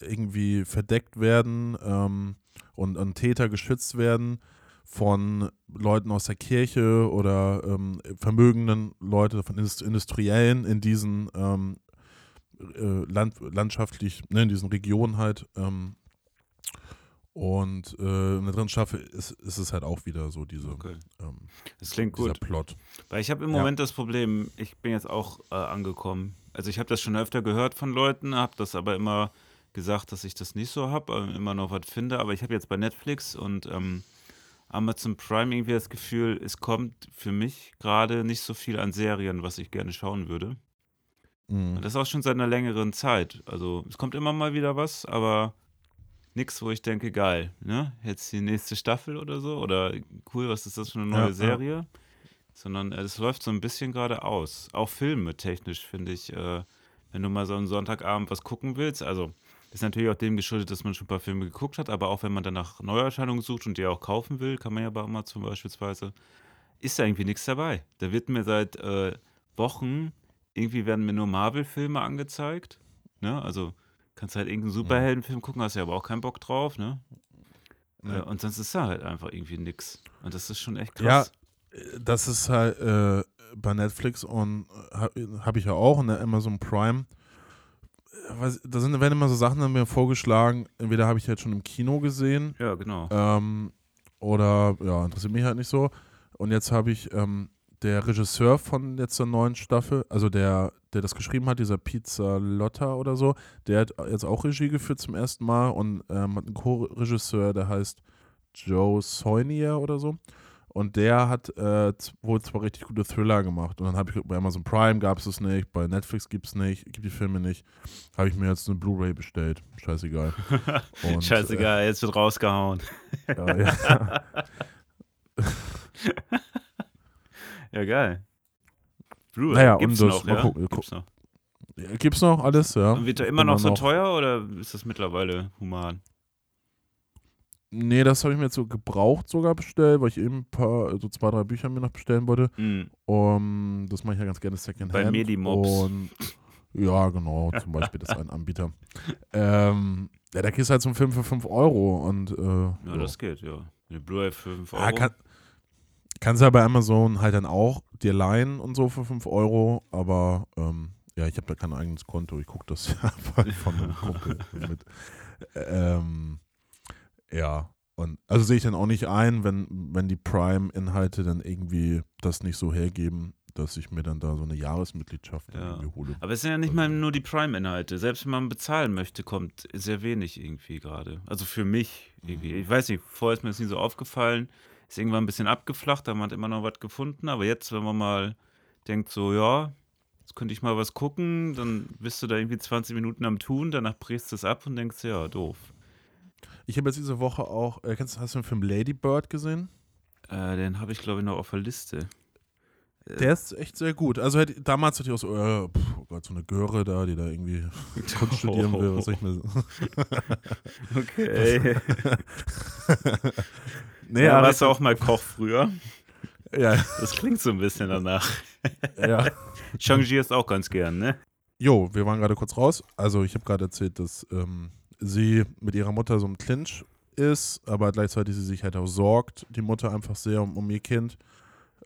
irgendwie verdeckt werden ähm, und, und Täter geschützt werden von Leuten aus der Kirche oder ähm, vermögenden Leute, von Industriellen in diesen ähm, äh, land, landschaftlich, ne, in diesen Regionen halt. Ähm, und äh, in der dritten Staffel ist, ist es halt auch wieder so diese. Okay. Ähm, das klingt gut. Plot. Weil ich habe im Moment ja. das Problem, ich bin jetzt auch äh, angekommen. Also ich habe das schon öfter gehört von Leuten, habe das aber immer gesagt, dass ich das nicht so habe, immer noch was finde. Aber ich habe jetzt bei Netflix und ähm, Amazon Prime irgendwie das Gefühl, es kommt für mich gerade nicht so viel an Serien, was ich gerne schauen würde. Mhm. Und das auch schon seit einer längeren Zeit. Also es kommt immer mal wieder was, aber nichts, wo ich denke, geil, ne? Jetzt die nächste Staffel oder so oder cool, was ist das für eine neue ja, Serie? Ja. Sondern äh, es läuft so ein bisschen gerade aus. Auch Filme technisch finde ich, äh, wenn du mal so einen Sonntagabend was gucken willst, also ist natürlich auch dem geschuldet, dass man schon ein paar Filme geguckt hat, aber auch wenn man dann nach Neuerscheinungen sucht und die auch kaufen will, kann man ja bei Amazon beispielsweise, ist da irgendwie nichts dabei. Da wird mir seit äh, Wochen, irgendwie werden mir nur Marvel-Filme angezeigt. Ne? Also kannst halt irgendeinen Superheldenfilm gucken, hast ja aber auch keinen Bock drauf, ne? Ja. Äh, und sonst ist da halt einfach irgendwie nix. Und das ist schon echt krass. Ja, äh, das ist halt äh, bei Netflix und äh, habe hab ich ja auch in der Amazon Prime da sind, werden immer so Sachen dann mir vorgeschlagen, entweder habe ich halt schon im Kino gesehen. Ja, genau. Ähm, oder, ja, interessiert mich halt nicht so. Und jetzt habe ich ähm, der Regisseur von jetzt der neuen Staffel, also der, der das geschrieben hat, dieser Pizza Lotta oder so, der hat jetzt auch Regie geführt zum ersten Mal und ähm, hat einen Co-Regisseur, der heißt Joe Soinier oder so. Und der hat äh, wohl zwar richtig gute Thriller gemacht. Und dann habe ich bei Amazon Prime gab es es nicht, bei Netflix gibt es nicht, gibt die Filme nicht. Habe ich mir jetzt eine Blu-ray bestellt. Scheißegal. Und, Scheißegal, äh, jetzt wird rausgehauen. ja, ja. ja, geil. Blu-ray naja, gibt's und das, noch, ja? Gucken, gibt's noch. Gibt's noch alles, ja. Und wird er immer noch so noch. teuer oder ist das mittlerweile human? Nee, das habe ich mir jetzt so gebraucht sogar bestellt, weil ich eben ein paar, so zwei, drei Bücher mir noch bestellen wollte. Mhm. Um, das mache ich ja ganz gerne Secondhand. Bei Medimobs. Und ja, genau, zum Beispiel, das ist ein Anbieter. Ähm, ja, da kriegst du halt so einen Film für 5 Euro und äh, ja, ja, das geht, ja. Eine Blu-ray für 5 Euro. Ja, kann, kannst du ja bei Amazon halt dann auch dir leihen und so für 5 Euro, aber ähm, ja, ich habe da kein eigenes Konto, ich gucke das ja von einem Kumpel mit. Ähm, ja, und also sehe ich dann auch nicht ein, wenn, wenn die Prime-Inhalte dann irgendwie das nicht so hergeben, dass ich mir dann da so eine Jahresmitgliedschaft ja. irgendwie hole. Aber es sind ja nicht mal nur die Prime-Inhalte. Selbst wenn man bezahlen möchte, kommt sehr wenig irgendwie gerade. Also für mich irgendwie. Ich weiß nicht, vorher ist mir das nie so aufgefallen. Ist irgendwann ein bisschen abgeflacht, da man hat immer noch was gefunden. Aber jetzt, wenn man mal denkt, so, ja, jetzt könnte ich mal was gucken, dann bist du da irgendwie 20 Minuten am Tun, danach brichst du es ab und denkst, ja, doof. Ich habe jetzt diese Woche auch, äh, kennst, hast du den Film Lady Bird gesehen? Äh, den habe ich, glaube ich, noch auf der Liste. Äh, der ist echt sehr gut. Also hätte, damals hatte ich auch so, äh, pff, oh Gott, so eine Göre da, die da irgendwie Kunst studieren will, was soll ich mir Okay. nee, ja, aber warst du auch mal Koch früher? Ja. Das klingt so ein bisschen danach. ja. Changierst auch ganz gern, ne? Jo, wir waren gerade kurz raus. Also ich habe gerade erzählt, dass ähm, sie mit ihrer Mutter so im Clinch ist, aber gleichzeitig sie sich halt auch sorgt, die Mutter einfach sehr um, um ihr Kind,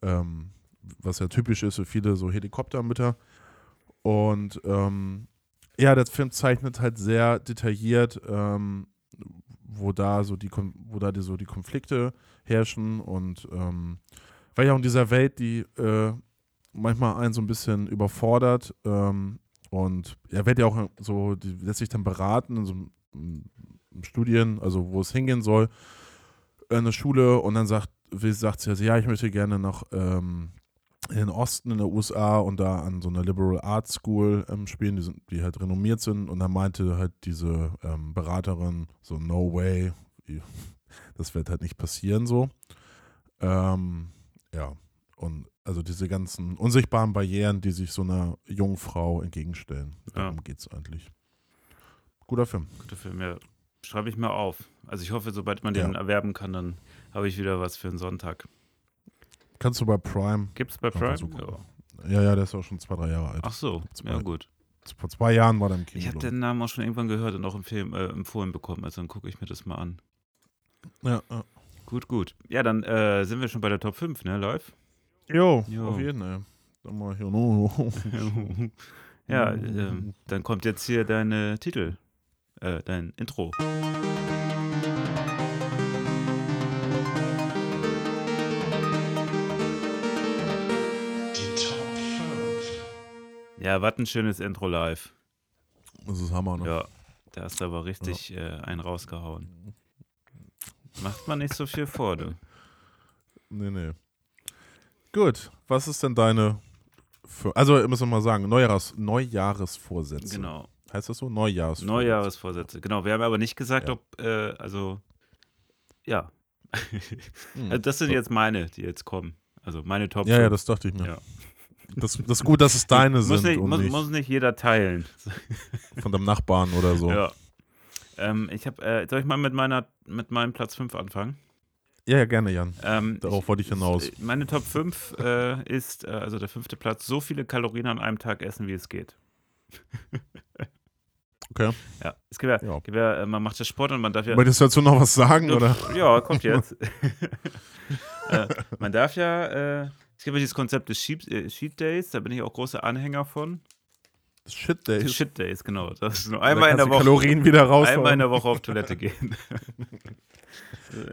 ähm, was ja typisch ist für viele so Helikoptermütter. Und ähm, ja, der Film zeichnet halt sehr detailliert, ähm, wo da so die, wo da die, so die Konflikte herrschen und ähm, weil ja auch in dieser Welt, die äh, manchmal einen so ein bisschen überfordert ähm, und er wird ja auch so, die lässt sich dann beraten in so einem Studien, also wo es hingehen soll, in eine Schule und dann sagt, wie sagt sie, also, ja, ich möchte gerne nach ähm, in den Osten in der USA und da an so einer Liberal Arts School ähm, spielen, die, sind, die halt renommiert sind. Und dann meinte halt diese ähm, Beraterin so, no way, das wird halt nicht passieren so. Ähm, ja, und also diese ganzen unsichtbaren Barrieren, die sich so einer jungen Frau entgegenstellen. Darum geht es eigentlich. Guter Film. Guter Film, ja. Schreibe ich mir auf. Also ich hoffe, sobald man den Ja. erwerben kann, dann habe ich wieder was für einen Sonntag. Kannst du bei Prime. Gibt's bei Einfach Prime? so. Ja. Ja, ja, der ist auch schon zwei, drei Jahre alt. Ach so, Zwei. ja gut. Vor zwei Jahren war der im Kino. Ich habe den Namen auch schon irgendwann gehört und auch im Film äh, empfohlen bekommen, also dann gucke ich mir das mal an. Ja, ja. Gut, gut. Ja, dann äh, sind wir schon bei der Top 5, ne, live? Jo, Jo. auf jeden Fall. Dann mal hier. Ja, ähm, dann kommt jetzt hier deine Titel, äh, dein Intro. Die Top 5. Ja, was ein schönes Intro live. Das ist Hammer, ne? Ja, da hast du aber richtig äh, einen rausgehauen. Macht man nicht so viel vor, du. Nee, nee. Gut, was ist denn deine. Für, also, müssen wir mal sagen, Neujahres, Neujahresvorsätze. Genau. Heißt das so? Neujahresvorsätze. Neujahresvorsätze. Genau, wir haben aber nicht gesagt, Ja. ob, äh, also, ja. Hm. Also das sind jetzt meine, die jetzt kommen. Also meine Top Ja, ja, 5. das dachte ich mir. Ja. Das, das ist gut, dass es deine muss, sind nicht, und muss, nicht muss nicht jeder teilen. von deinem Nachbarn oder so. Ja. Ähm, ich habe, äh, soll ich mal mit meiner, mit meinem Platz 5 anfangen? Ja, ja, gerne, Jan. Ähm, Darauf wollte ich hinaus. Meine Top 5 äh, ist, äh, also der fünfte Platz, so viele Kalorien an einem Tag essen, wie es geht. Okay. Ja, es gibt ja, Ja. gibt ja äh, man macht ja Sport und man darf ja. Möchtest du dazu noch was sagen? Oder? Ja, kommt jetzt. äh, man darf ja, äh, es gibt ja dieses Konzept des Sheep, äh, Sheet Days, da bin ich auch großer Anhänger von. Shit, ist. Shit Days, genau. Das ist nur einmal in der Woche. Kalorien wieder raus. Einmal in der Woche auf Toilette gehen.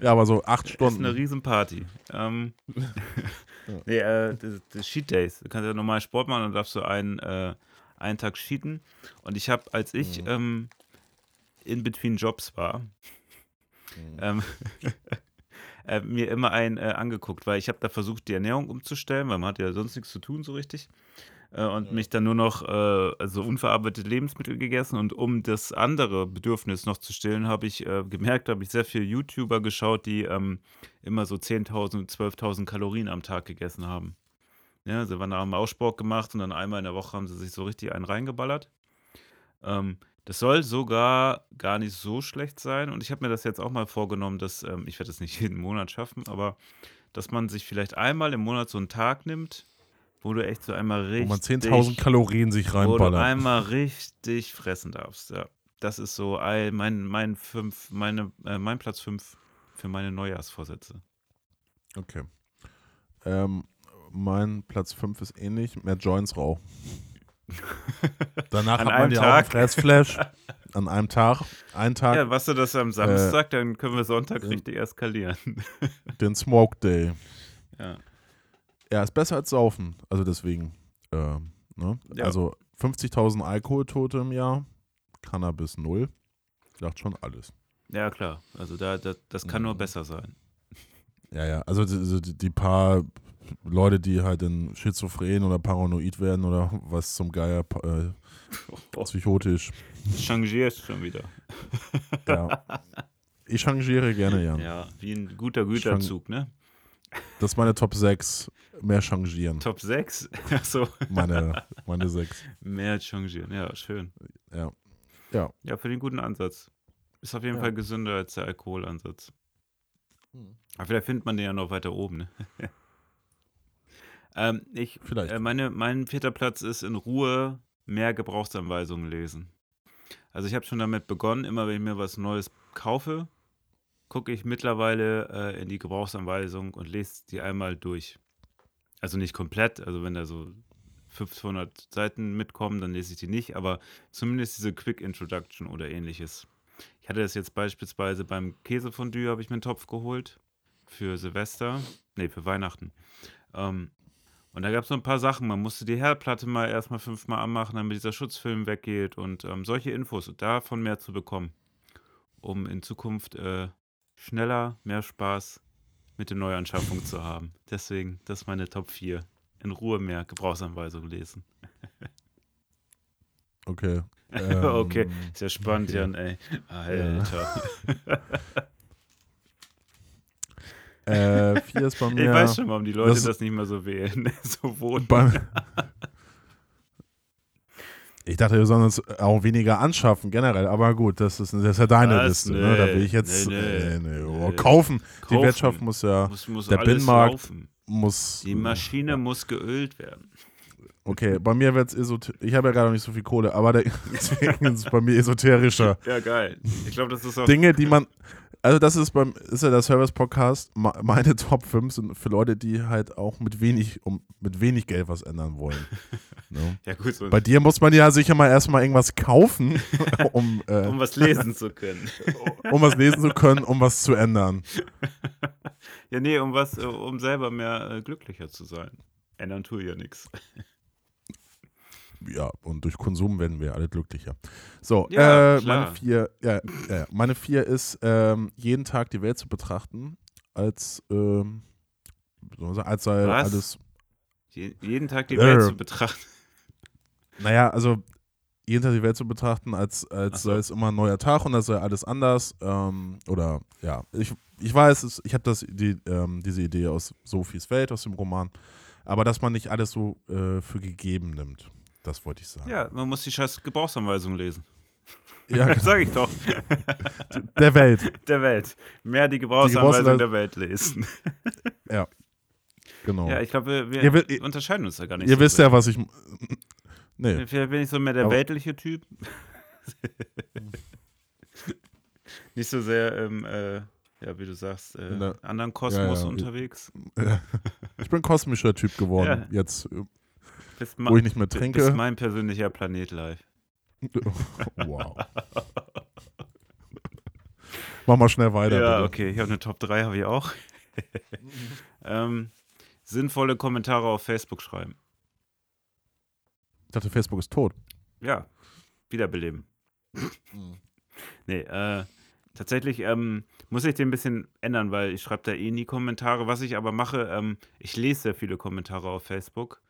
Ja, aber so acht Das ist Stunden. eine Riesenparty. Ähm, nee, äh, das, das Cheat Days. Du kannst ja normal Sport machen und darfst du einen, äh, einen Tag cheaten. Und ich habe, als ich Mhm. ähm, in between Jobs war, Mhm. ähm, äh, mir immer einen äh, angeguckt, weil ich habe da versucht, die Ernährung umzustellen, weil man hat ja sonst nichts zu tun so richtig. Äh, und mich dann nur noch äh, also unverarbeitete Lebensmittel gegessen. Und um das andere Bedürfnis noch zu stillen, habe ich äh, gemerkt, habe ich sehr viele YouTuber geschaut, die ähm, immer so 10.000, 12.000 Kalorien am Tag gegessen haben. Ja, sie waren, haben auch Sport gemacht und dann einmal in der Woche haben sie sich so richtig einen reingeballert. Ähm, das soll sogar gar nicht so schlecht sein. Und ich habe mir das jetzt auch mal vorgenommen, dass, ähm, ich werde das nicht jeden Monat schaffen, aber dass man sich vielleicht einmal im Monat so einen Tag nimmt, wo du echt so einmal Wo richtig. man 10.000 Kalorien sich Wo du reinballert. einmal richtig fressen darfst. Ja. Das ist so ein, mein, mein, fünf, meine, äh, mein Platz 5 für meine Neujahrsvorsätze. Okay. Ähm, mein Platz 5 ist ähnlich. Mehr Joints rauchen. Danach An hat man ja auch Tag? einen Fressflash. An einem Tag. Einen Tag, Ja, was du das am Samstag, dann können wir Sonntag richtig eskalieren. den Smoke Day. ja. Ja, ist besser als Saufen. Also deswegen. Ähm, ne? Ja. Also 50.000 Alkoholtote im Jahr. Cannabis null. Sagt schon alles. ja, klar. Also da, da, das kann nur Mhm. besser sein. Ja, ja. Also die, die, die paar Leute, die halt in schizophren oder paranoid werden oder was zum Geier äh, psychotisch. Changierst schon wieder. Ja. Ich changiere gerne, Jan. Ja, wie ein guter Güterzug, ne? Das ist meine Top 6. Mehr changieren. Top 6? Achso, Meine, meine 6. mehr changieren. Ja, schön. Ja. Ja. Ja, für den guten Ansatz. Ist auf jeden Ja. Fall gesünder als der Alkoholansatz. Hm. Aber vielleicht findet man den ja noch weiter oben, ne? Ähm, ich, Vielleicht. äh, meine, mein vierter Platz ist in Ruhe mehr Gebrauchsanweisungen lesen. Also ich habe schon damit begonnen, immer wenn ich mir was Neues kaufe, gucke ich mittlerweile äh, in die Gebrauchsanweisung und lese die einmal durch. Also nicht komplett, also wenn da so 500 Seiten mitkommen, dann lese ich die nicht, aber zumindest diese Quick Introduction oder ähnliches. Ich hatte das jetzt beispielsweise beim Käsefondue, habe ich mir einen Topf geholt für Silvester, nee, für Weihnachten. Ähm, und da gab es so ein paar Sachen. Man musste die Herdplatte mal erstmal fünfmal anmachen, damit dieser Schutzfilm weggeht und ähm, solche Infos und davon mehr zu bekommen, um in Zukunft äh, schneller, mehr Spaß mit den Neuanschaffungen zu haben. Deswegen, das ist meine Top 4. In Ruhe mehr Gebrauchsanweisungen lesen. Okay. okay, Ähm, sehr spannend, okay. Jan, ey. Alter. Äh, vier ist bei mir. Ich weiß schon, warum die Leute Das- das, nicht mehr so wählen. so wohnen. Ich dachte, wir sollen uns auch weniger anschaffen, generell. Aber gut, das ist, das ist ja deine Was? Liste. Ne? Da will Nee, ich jetzt nee, nee. nee, oh, Nee. kaufen. Die Kaufen. Wirtschaft muss ja, Muss, muss der Binnenmarkt laufen. muss. Die Maschine muss geölt werden. Okay, bei mir wird es esoterisch. Ich habe ja gerade noch nicht so viel Kohle, aber deswegen ist es bei mir esoterischer. Ja, geil. Ich glaube, das ist auch. Dinge, die man. Also, das ist beim, ist ja der Service-Podcast. Ma- Meine Top 5 sind für Leute, die halt auch mit wenig, um, mit wenig Geld was ändern wollen. ne? ja, gut, so, Bei dir muss man ja sicher mal erstmal irgendwas kaufen, um, äh, um was lesen zu können. um was lesen zu können, um was zu ändern. ja, nee, um was, äh, um selber mehr äh, glücklicher zu sein. Ändern tue ich ja nichts. Ja, und durch Konsum werden wir alle glücklicher. So, Ja, äh, meine vier, ja, ja, meine vier ist, ähm, jeden Tag die Welt zu betrachten, als, ähm, als sei Was? alles, Je, jeden Tag die Äh. Welt zu betrachten. naja, also jeden Tag die Welt zu betrachten, als, als so. sei es immer ein neuer Tag und als sei alles anders. Ähm, oder ja, ich, ich weiß, es, ich habe das die, ähm, diese Idee aus Sophies Welt, aus dem Roman. Aber dass man nicht alles so äh, für gegeben nimmt. Das wollte ich sagen. Ja, man muss die scheiß Gebrauchsanweisung lesen. Ja, genau. Sag ich doch. der Welt. Der Welt. Mehr die Gebrauchsanweisung Gebrauchsanweisung- der Welt lesen. Genau. Ja, ich glaube, wir, wir unterscheiden uns da gar nicht Ihr so wisst sehr. ja, was ich. Nee. Vielleicht bin ich so mehr der Aber- weltliche Typ. Nicht so sehr im, äh, ja, wie du sagst, äh, anderen Kosmos ja. unterwegs. Ich bin kosmischer Typ geworden. Ja. Jetzt, Bist, wo ich nicht mehr trinke. mein persönlicher Planet live. wow. Mach mal schnell weiter. ja, bitte. okay, ich habe eine Top 3, habe ich auch. ähm, sinnvolle Kommentare auf Facebook schreiben. Ich dachte, Facebook ist tot. Ja, wiederbeleben. Nee, äh, tatsächlich ähm, muss ich den ein bisschen ändern, weil ich schreibe da eh nie Kommentare. Was ich aber mache, ähm, ich lese sehr viele Kommentare auf Facebook.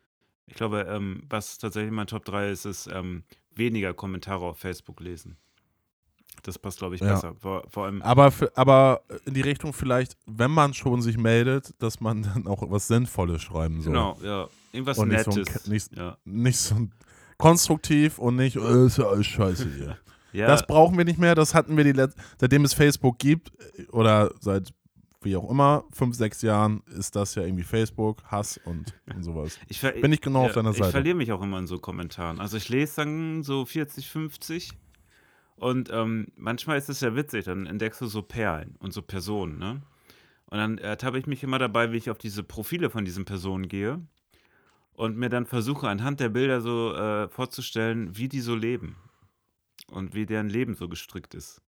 Ich glaube, ähm, was tatsächlich mein Top 3 ist, ist ähm, weniger Kommentare auf Facebook lesen. Das passt, glaube ich, Ja. besser. Vor, vor allem, Aber, für, aber in die Richtung vielleicht, wenn man schon sich meldet, dass man dann auch was Sinnvolles schreiben soll. genau, ja. Irgendwas Und nicht so ein Nettes. Nicht- ja. Nicht so konstruktiv und nicht, äh, ist ja alles scheiße hier. Ja, Das brauchen wir nicht mehr. Das hatten wir die Let seitdem es Facebook gibt äh, oder seit wie auch immer, fünf, sechs Jahren ist das ja irgendwie Facebook, Hass und, und sowas. ich Bin ich genau auf deiner Ich Seite. verliere mich auch immer in so Kommentaren. Also ich lese dann so 40, 50 und ähm, manchmal ist es ja witzig, dann entdeckst du so Perlen und so Personen, ne? Und dann ertappe ich mich immer dabei, wie ich auf diese Profile von diesen Personen gehe und mir dann versuche, anhand der Bilder so äh, vorzustellen, wie die so leben und wie deren Leben so gestrickt ist.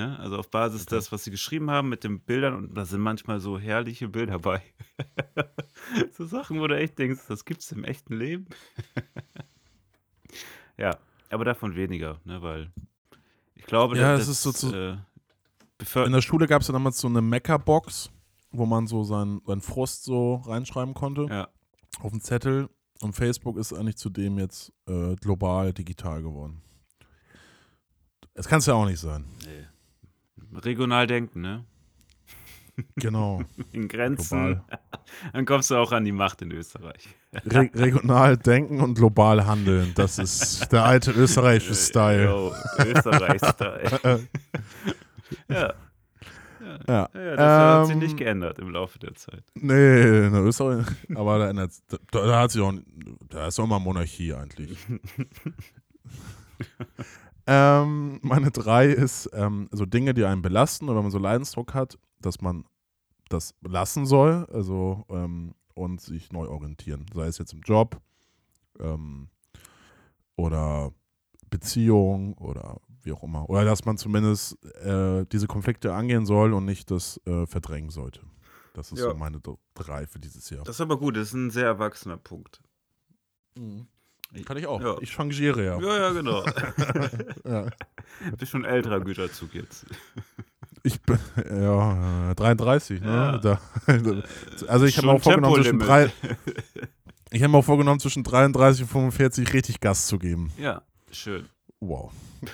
Ne? Also auf Basis Okay. das, was sie geschrieben haben mit den Bildern und da sind manchmal so herrliche Bilder bei. so Sachen, wo du echt denkst, das gibt's im echten Leben. ja, aber davon weniger, ne, weil ich glaube, Ja, das, es ist so zu- äh, In der Schule gab es ja damals so eine Mecker-Box, wo man so seinen, seinen Frust so reinschreiben konnte ja, auf einen Zettel. Und Facebook ist eigentlich zudem jetzt äh, global digital geworden. Das kann es ja auch nicht sein. nee. Regional denken, ne? Genau. In Grenzen. Global. Dann kommst du auch an die Macht in Österreich. Re regional denken und global handeln. Das ist der alte österreichische Style. Yo, Österreich-Style. ja. Ja. Ja, das hat sich Ähm, nicht geändert im Laufe der Zeit. Nee, in Österreich. Aber da, ändert, da, da hat sich auch. Da ist auch mal Monarchie eigentlich. Ähm, meine drei ist ähm, so Dinge, die einen belasten oder wenn man so Leidensdruck hat, dass man das lassen soll, also ähm, und sich neu orientieren. Sei es jetzt im Job ähm, oder Beziehung oder wie auch immer. Oder dass man zumindest äh, diese Konflikte angehen soll und nicht das äh, verdrängen sollte. Das ist Ja. so meine drei für dieses Jahr. Das ist aber gut, das ist ein sehr erwachsener Punkt. Kann ich auch. Ja. Ich changiere ja. Ja, ja, genau. ja. Bist schon ein älterer Güterzug jetzt. Ich bin ja äh, 33, ne? Ja. Da, also ich habe mir auch vorgenommen zwischen drei, ich habe mir auch vorgenommen zwischen 33 und 45 richtig Gas zu geben. Ja, schön. Wow.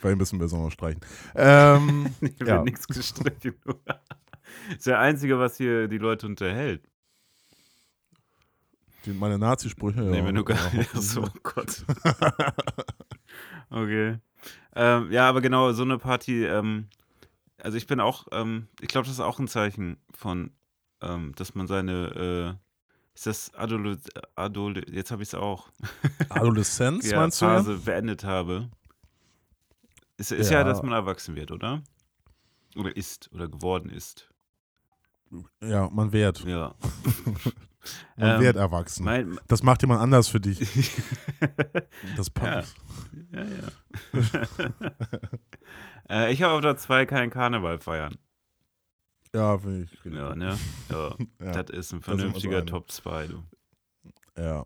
Vielleicht müssen wir es noch streichen. Ähm, wird Ja. nichts gestrichen. Das ist der Einzige, was hier die Leute unterhält. Die, meine Nazi-Sprüche. Nee, ja, wenn du gar ja, nicht. So, oh Gott. okay. Ähm, ja, aber genau, so eine Party, ähm, also ich bin auch, ähm, ich glaube, das ist auch ein Zeichen von, ähm, dass man seine, äh, ist das Adole, Adole jetzt habe ich es auch, Adoleszenz, ja, meinst du? Ja? Phase beendet habe. Ist, ist ja. Ja. dass man erwachsen wird, oder? Oder ist, oder geworden ist. ja, man wird. Ja. Man Ähm, wird erwachsen. Mein, das macht jemand anders für dich. Das Ja. passt. Ja, ja. äh, ich habe auf der 2 keinen Karneval feiern. Ja, finde ich. richtig Ja, ne? Ja, Ja. das ist ein vernünftiger einig. Top 2, du. ja.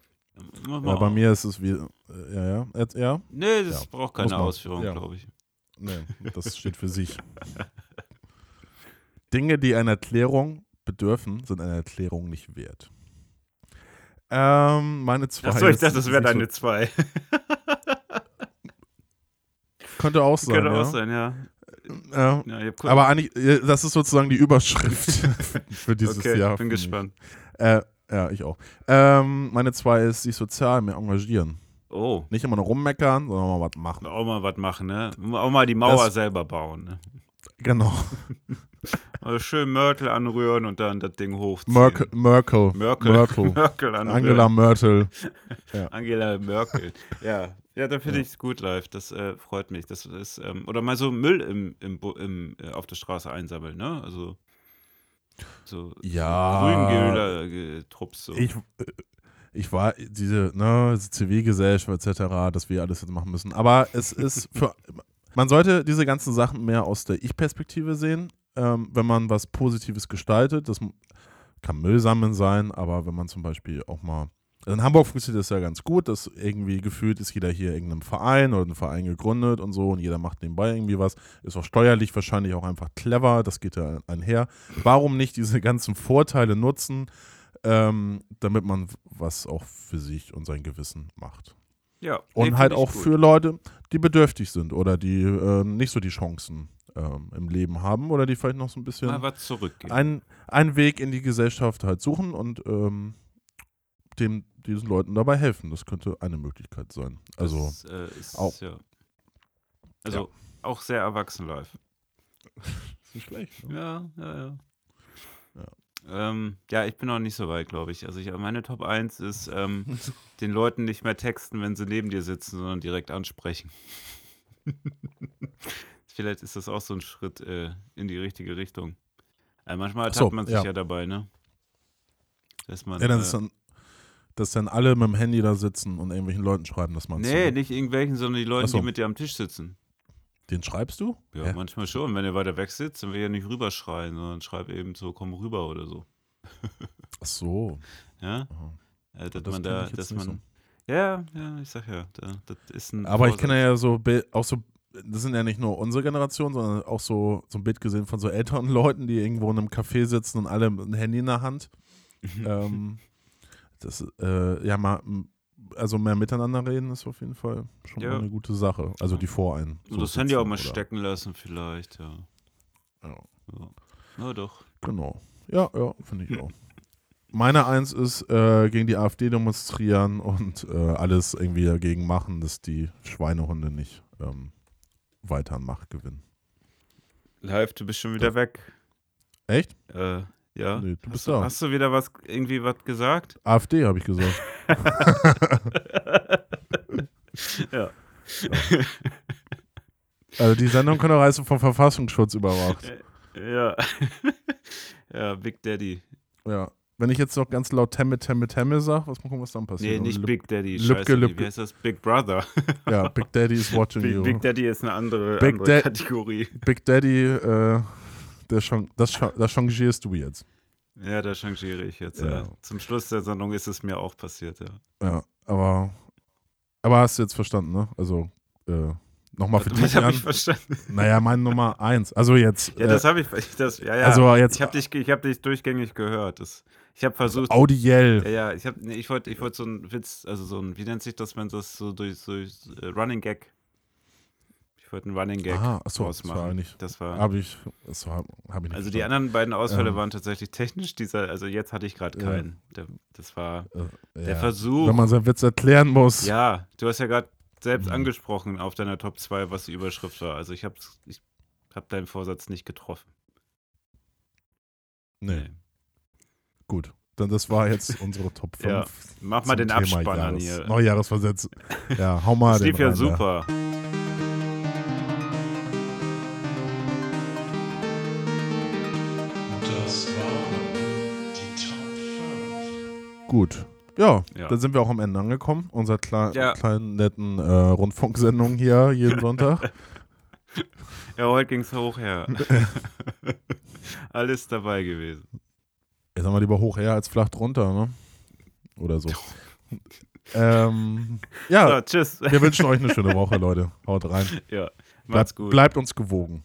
Mach mal ja, bei auf. mir ist es wie. äh, Ja, ja. Jetzt, ja? Nee, das Ja, braucht keine. Ausführung, Ja. glaube ich. Nee, das steht für sich. Dinge, die einer Erklärung bedürfen, sind einer Erklärung nicht wert. Ähm, meine zwei. Achso, ich dachte, das wäre deine 2. So, könnte auch sein. Könnte ja. auch sein, ja. Ja. ja ich hab kurz- Aber eigentlich, äh, das ist sozusagen die Überschrift für dieses okay, Jahr. bin ich. gespannt. Äh, ja, ich auch. Ähm, meine zwei ist, sich sozial mehr engagieren. Oh, Nicht immer nur rummeckern, sondern mal was machen. auch mal was machen, ne? Auch mal die Mauer Das- selber bauen, ne? Genau. Also schön Mörtel anrühren und dann das Ding hochziehen. Merkel. Merkel. Merkel. Merkel. Merkel anrühren. Angela Merkel. Angela Merkel. Ja, ja, da finde Ja. ich es gut live. Das äh, freut mich. Das ist, ähm, oder mal so Müll im, im, im, äh, auf der Straße einsammeln, ne? Also so Ja. Grüngel-Trupps. So. Ich, äh, ich war diese ne, Zivilgesellschaft etc., dass wir alles jetzt machen müssen. Aber es ist für. Man sollte diese ganzen Sachen mehr aus der Ich-Perspektive sehen, ähm, wenn man was Positives gestaltet. Das kann Müll sammeln sein, aber wenn man zum Beispiel auch mal. Also in Hamburg funktioniert das ja ganz gut, dass irgendwie gefühlt ist jeder hier irgendeinem Verein oder einen Verein gegründet und so und jeder macht nebenbei irgendwie was. Ist auch steuerlich wahrscheinlich auch einfach clever, das geht ja einher. Warum nicht diese ganzen Vorteile nutzen, ähm, damit man was auch für sich und sein Gewissen macht. ja, Und halt auch gut. für Leute, die bedürftig sind oder die äh, nicht so die Chancen ähm, im Leben haben oder die vielleicht noch so ein bisschen mal was zurückgeben. einen, einen Weg in die Gesellschaft halt suchen und ähm, dem, diesen Leuten dabei helfen. Das könnte eine Möglichkeit sein. Also, das, äh, ist, auch- Ja. Also auch sehr erwachsen live. nicht schlecht. Ja, ja, ja. Ja. Ähm, ja, ich bin noch nicht so weit, glaube ich. Also ich, meine Top 1 ist, ähm, den Leuten nicht mehr texten, wenn sie neben dir sitzen, sondern direkt ansprechen. Vielleicht ist das auch so ein Schritt äh, in die richtige Richtung. Äh, manchmal Ach so, ertappt man sich ja. ja. dabei, ne? Dass man, Ja, dann äh, ist dann, dass dann alle mit dem Handy da sitzen und irgendwelchen Leuten schreiben, dass man nee, nicht irgendwelchen, sondern die Leute, so. die mit dir am Tisch sitzen. Den schreibst du? Ja, Hä? manchmal schon. Wenn ihr weiter weg sitzt, dann will ja nicht rüberschreien, sondern schreib eben so, komm rüber oder so. Ach so. Ja? Äh, dass Das man da, ich dass man. Ja, ja, ich sag ja, da, das ist ein. Aber ich Vorsatz. kenne ja so auch so, das sind ja nicht nur unsere Generation, sondern auch so, so ein Bild gesehen von so älteren Leuten, die irgendwo in einem Café sitzen und alle mit einem Handy in der Hand. ähm, das, äh, ja, mal, also mehr miteinander reden ist auf jeden Fall schon Ja. mal eine gute Sache. Also die vor einen. Und so das Handy auch mal oder- stecken lassen, vielleicht, ja. Ja, ja. Na doch. genau. Ja, ja, finde ich auch. Meine Eins ist, äh, gegen die AfD demonstrieren und äh, alles irgendwie dagegen machen, dass die Schweinehunde nicht ähm, weiter an Macht gewinnen. Live, du bist schon wieder weg. Echt? Äh, ja. Nee, du hast, bist du, da. hast du wieder was, irgendwie was gesagt? AfD, habe ich gesagt. ja. Also die Sendung könnte auch heißen vom Verfassungsschutz überwacht. Ja. ja, Big Daddy. Ja. Wenn ich jetzt noch ganz laut Temme, Temme, Temme sage, was gucken, was dann passiert? Nee, nicht Lüb- Big Daddy. Lübke, Lübke. wie heißt das? Big Brother. Ja, Big Daddy is watching Big, you. Big Daddy ist eine andere, Big andere Kategorie. Big Daddy, äh, der Chang- das, das changierst du jetzt. Ja, da changiere ich jetzt. Ja. Ja. Zum Schluss der Sendung ist es mir auch passiert, ja. Ja, aber, aber hast du jetzt verstanden, ne? Also, äh, nochmal für dich, habe ich verstanden? Naja, meine Nummer eins. Also jetzt, Ja, das äh, habe ich. Das, ja, ja. also jetzt ich habe dich, ich hab dich durchgängig gehört. Das, ich habe versucht. audiell. Ja, ja, ich nee, ich wollte, ich wollte so einen Witz, also so ein, wie nennt sich das, wenn das so durch, so äh, Running Gag. Ich wollte einen Running Gag Aha, achso, das ausmachen. war eigentlich, Das war. habe ich, das war, habe ich nicht Also die anderen beiden Ausfälle Ähm. waren tatsächlich technisch. Dieser, also jetzt hatte ich gerade keinen. Der, das war Äh, der ja. Versuch. Wenn man seinen Witz erklären muss. Ja, du hast ja gerade selbst Mhm. angesprochen auf deiner Top 2, was die Überschrift war. Also ich habe ich hab deinen Vorsatz nicht getroffen. Nee, gut. Dann das war jetzt unsere Top 5. Ja, Mach mal den Abspann an hier. Neujahresversetz. Ja, hau mal Das den lief ja rein, super. Das waren die Top 5. Gut. Ja, Ja. dann sind wir auch am Ende angekommen. Unserer kle Ja. kleinen, netten äh, Rundfunksendung hier jeden Sonntag. Ja, heute ging's hoch her. Alles dabei gewesen. Jetzt haben wir lieber hoch her als flach drunter, ne? Oder so. ähm, ja, So, tschüss. wir wünschen euch eine schöne Woche, Leute. Haut rein. Ja, macht's gut. bleibt uns gewogen.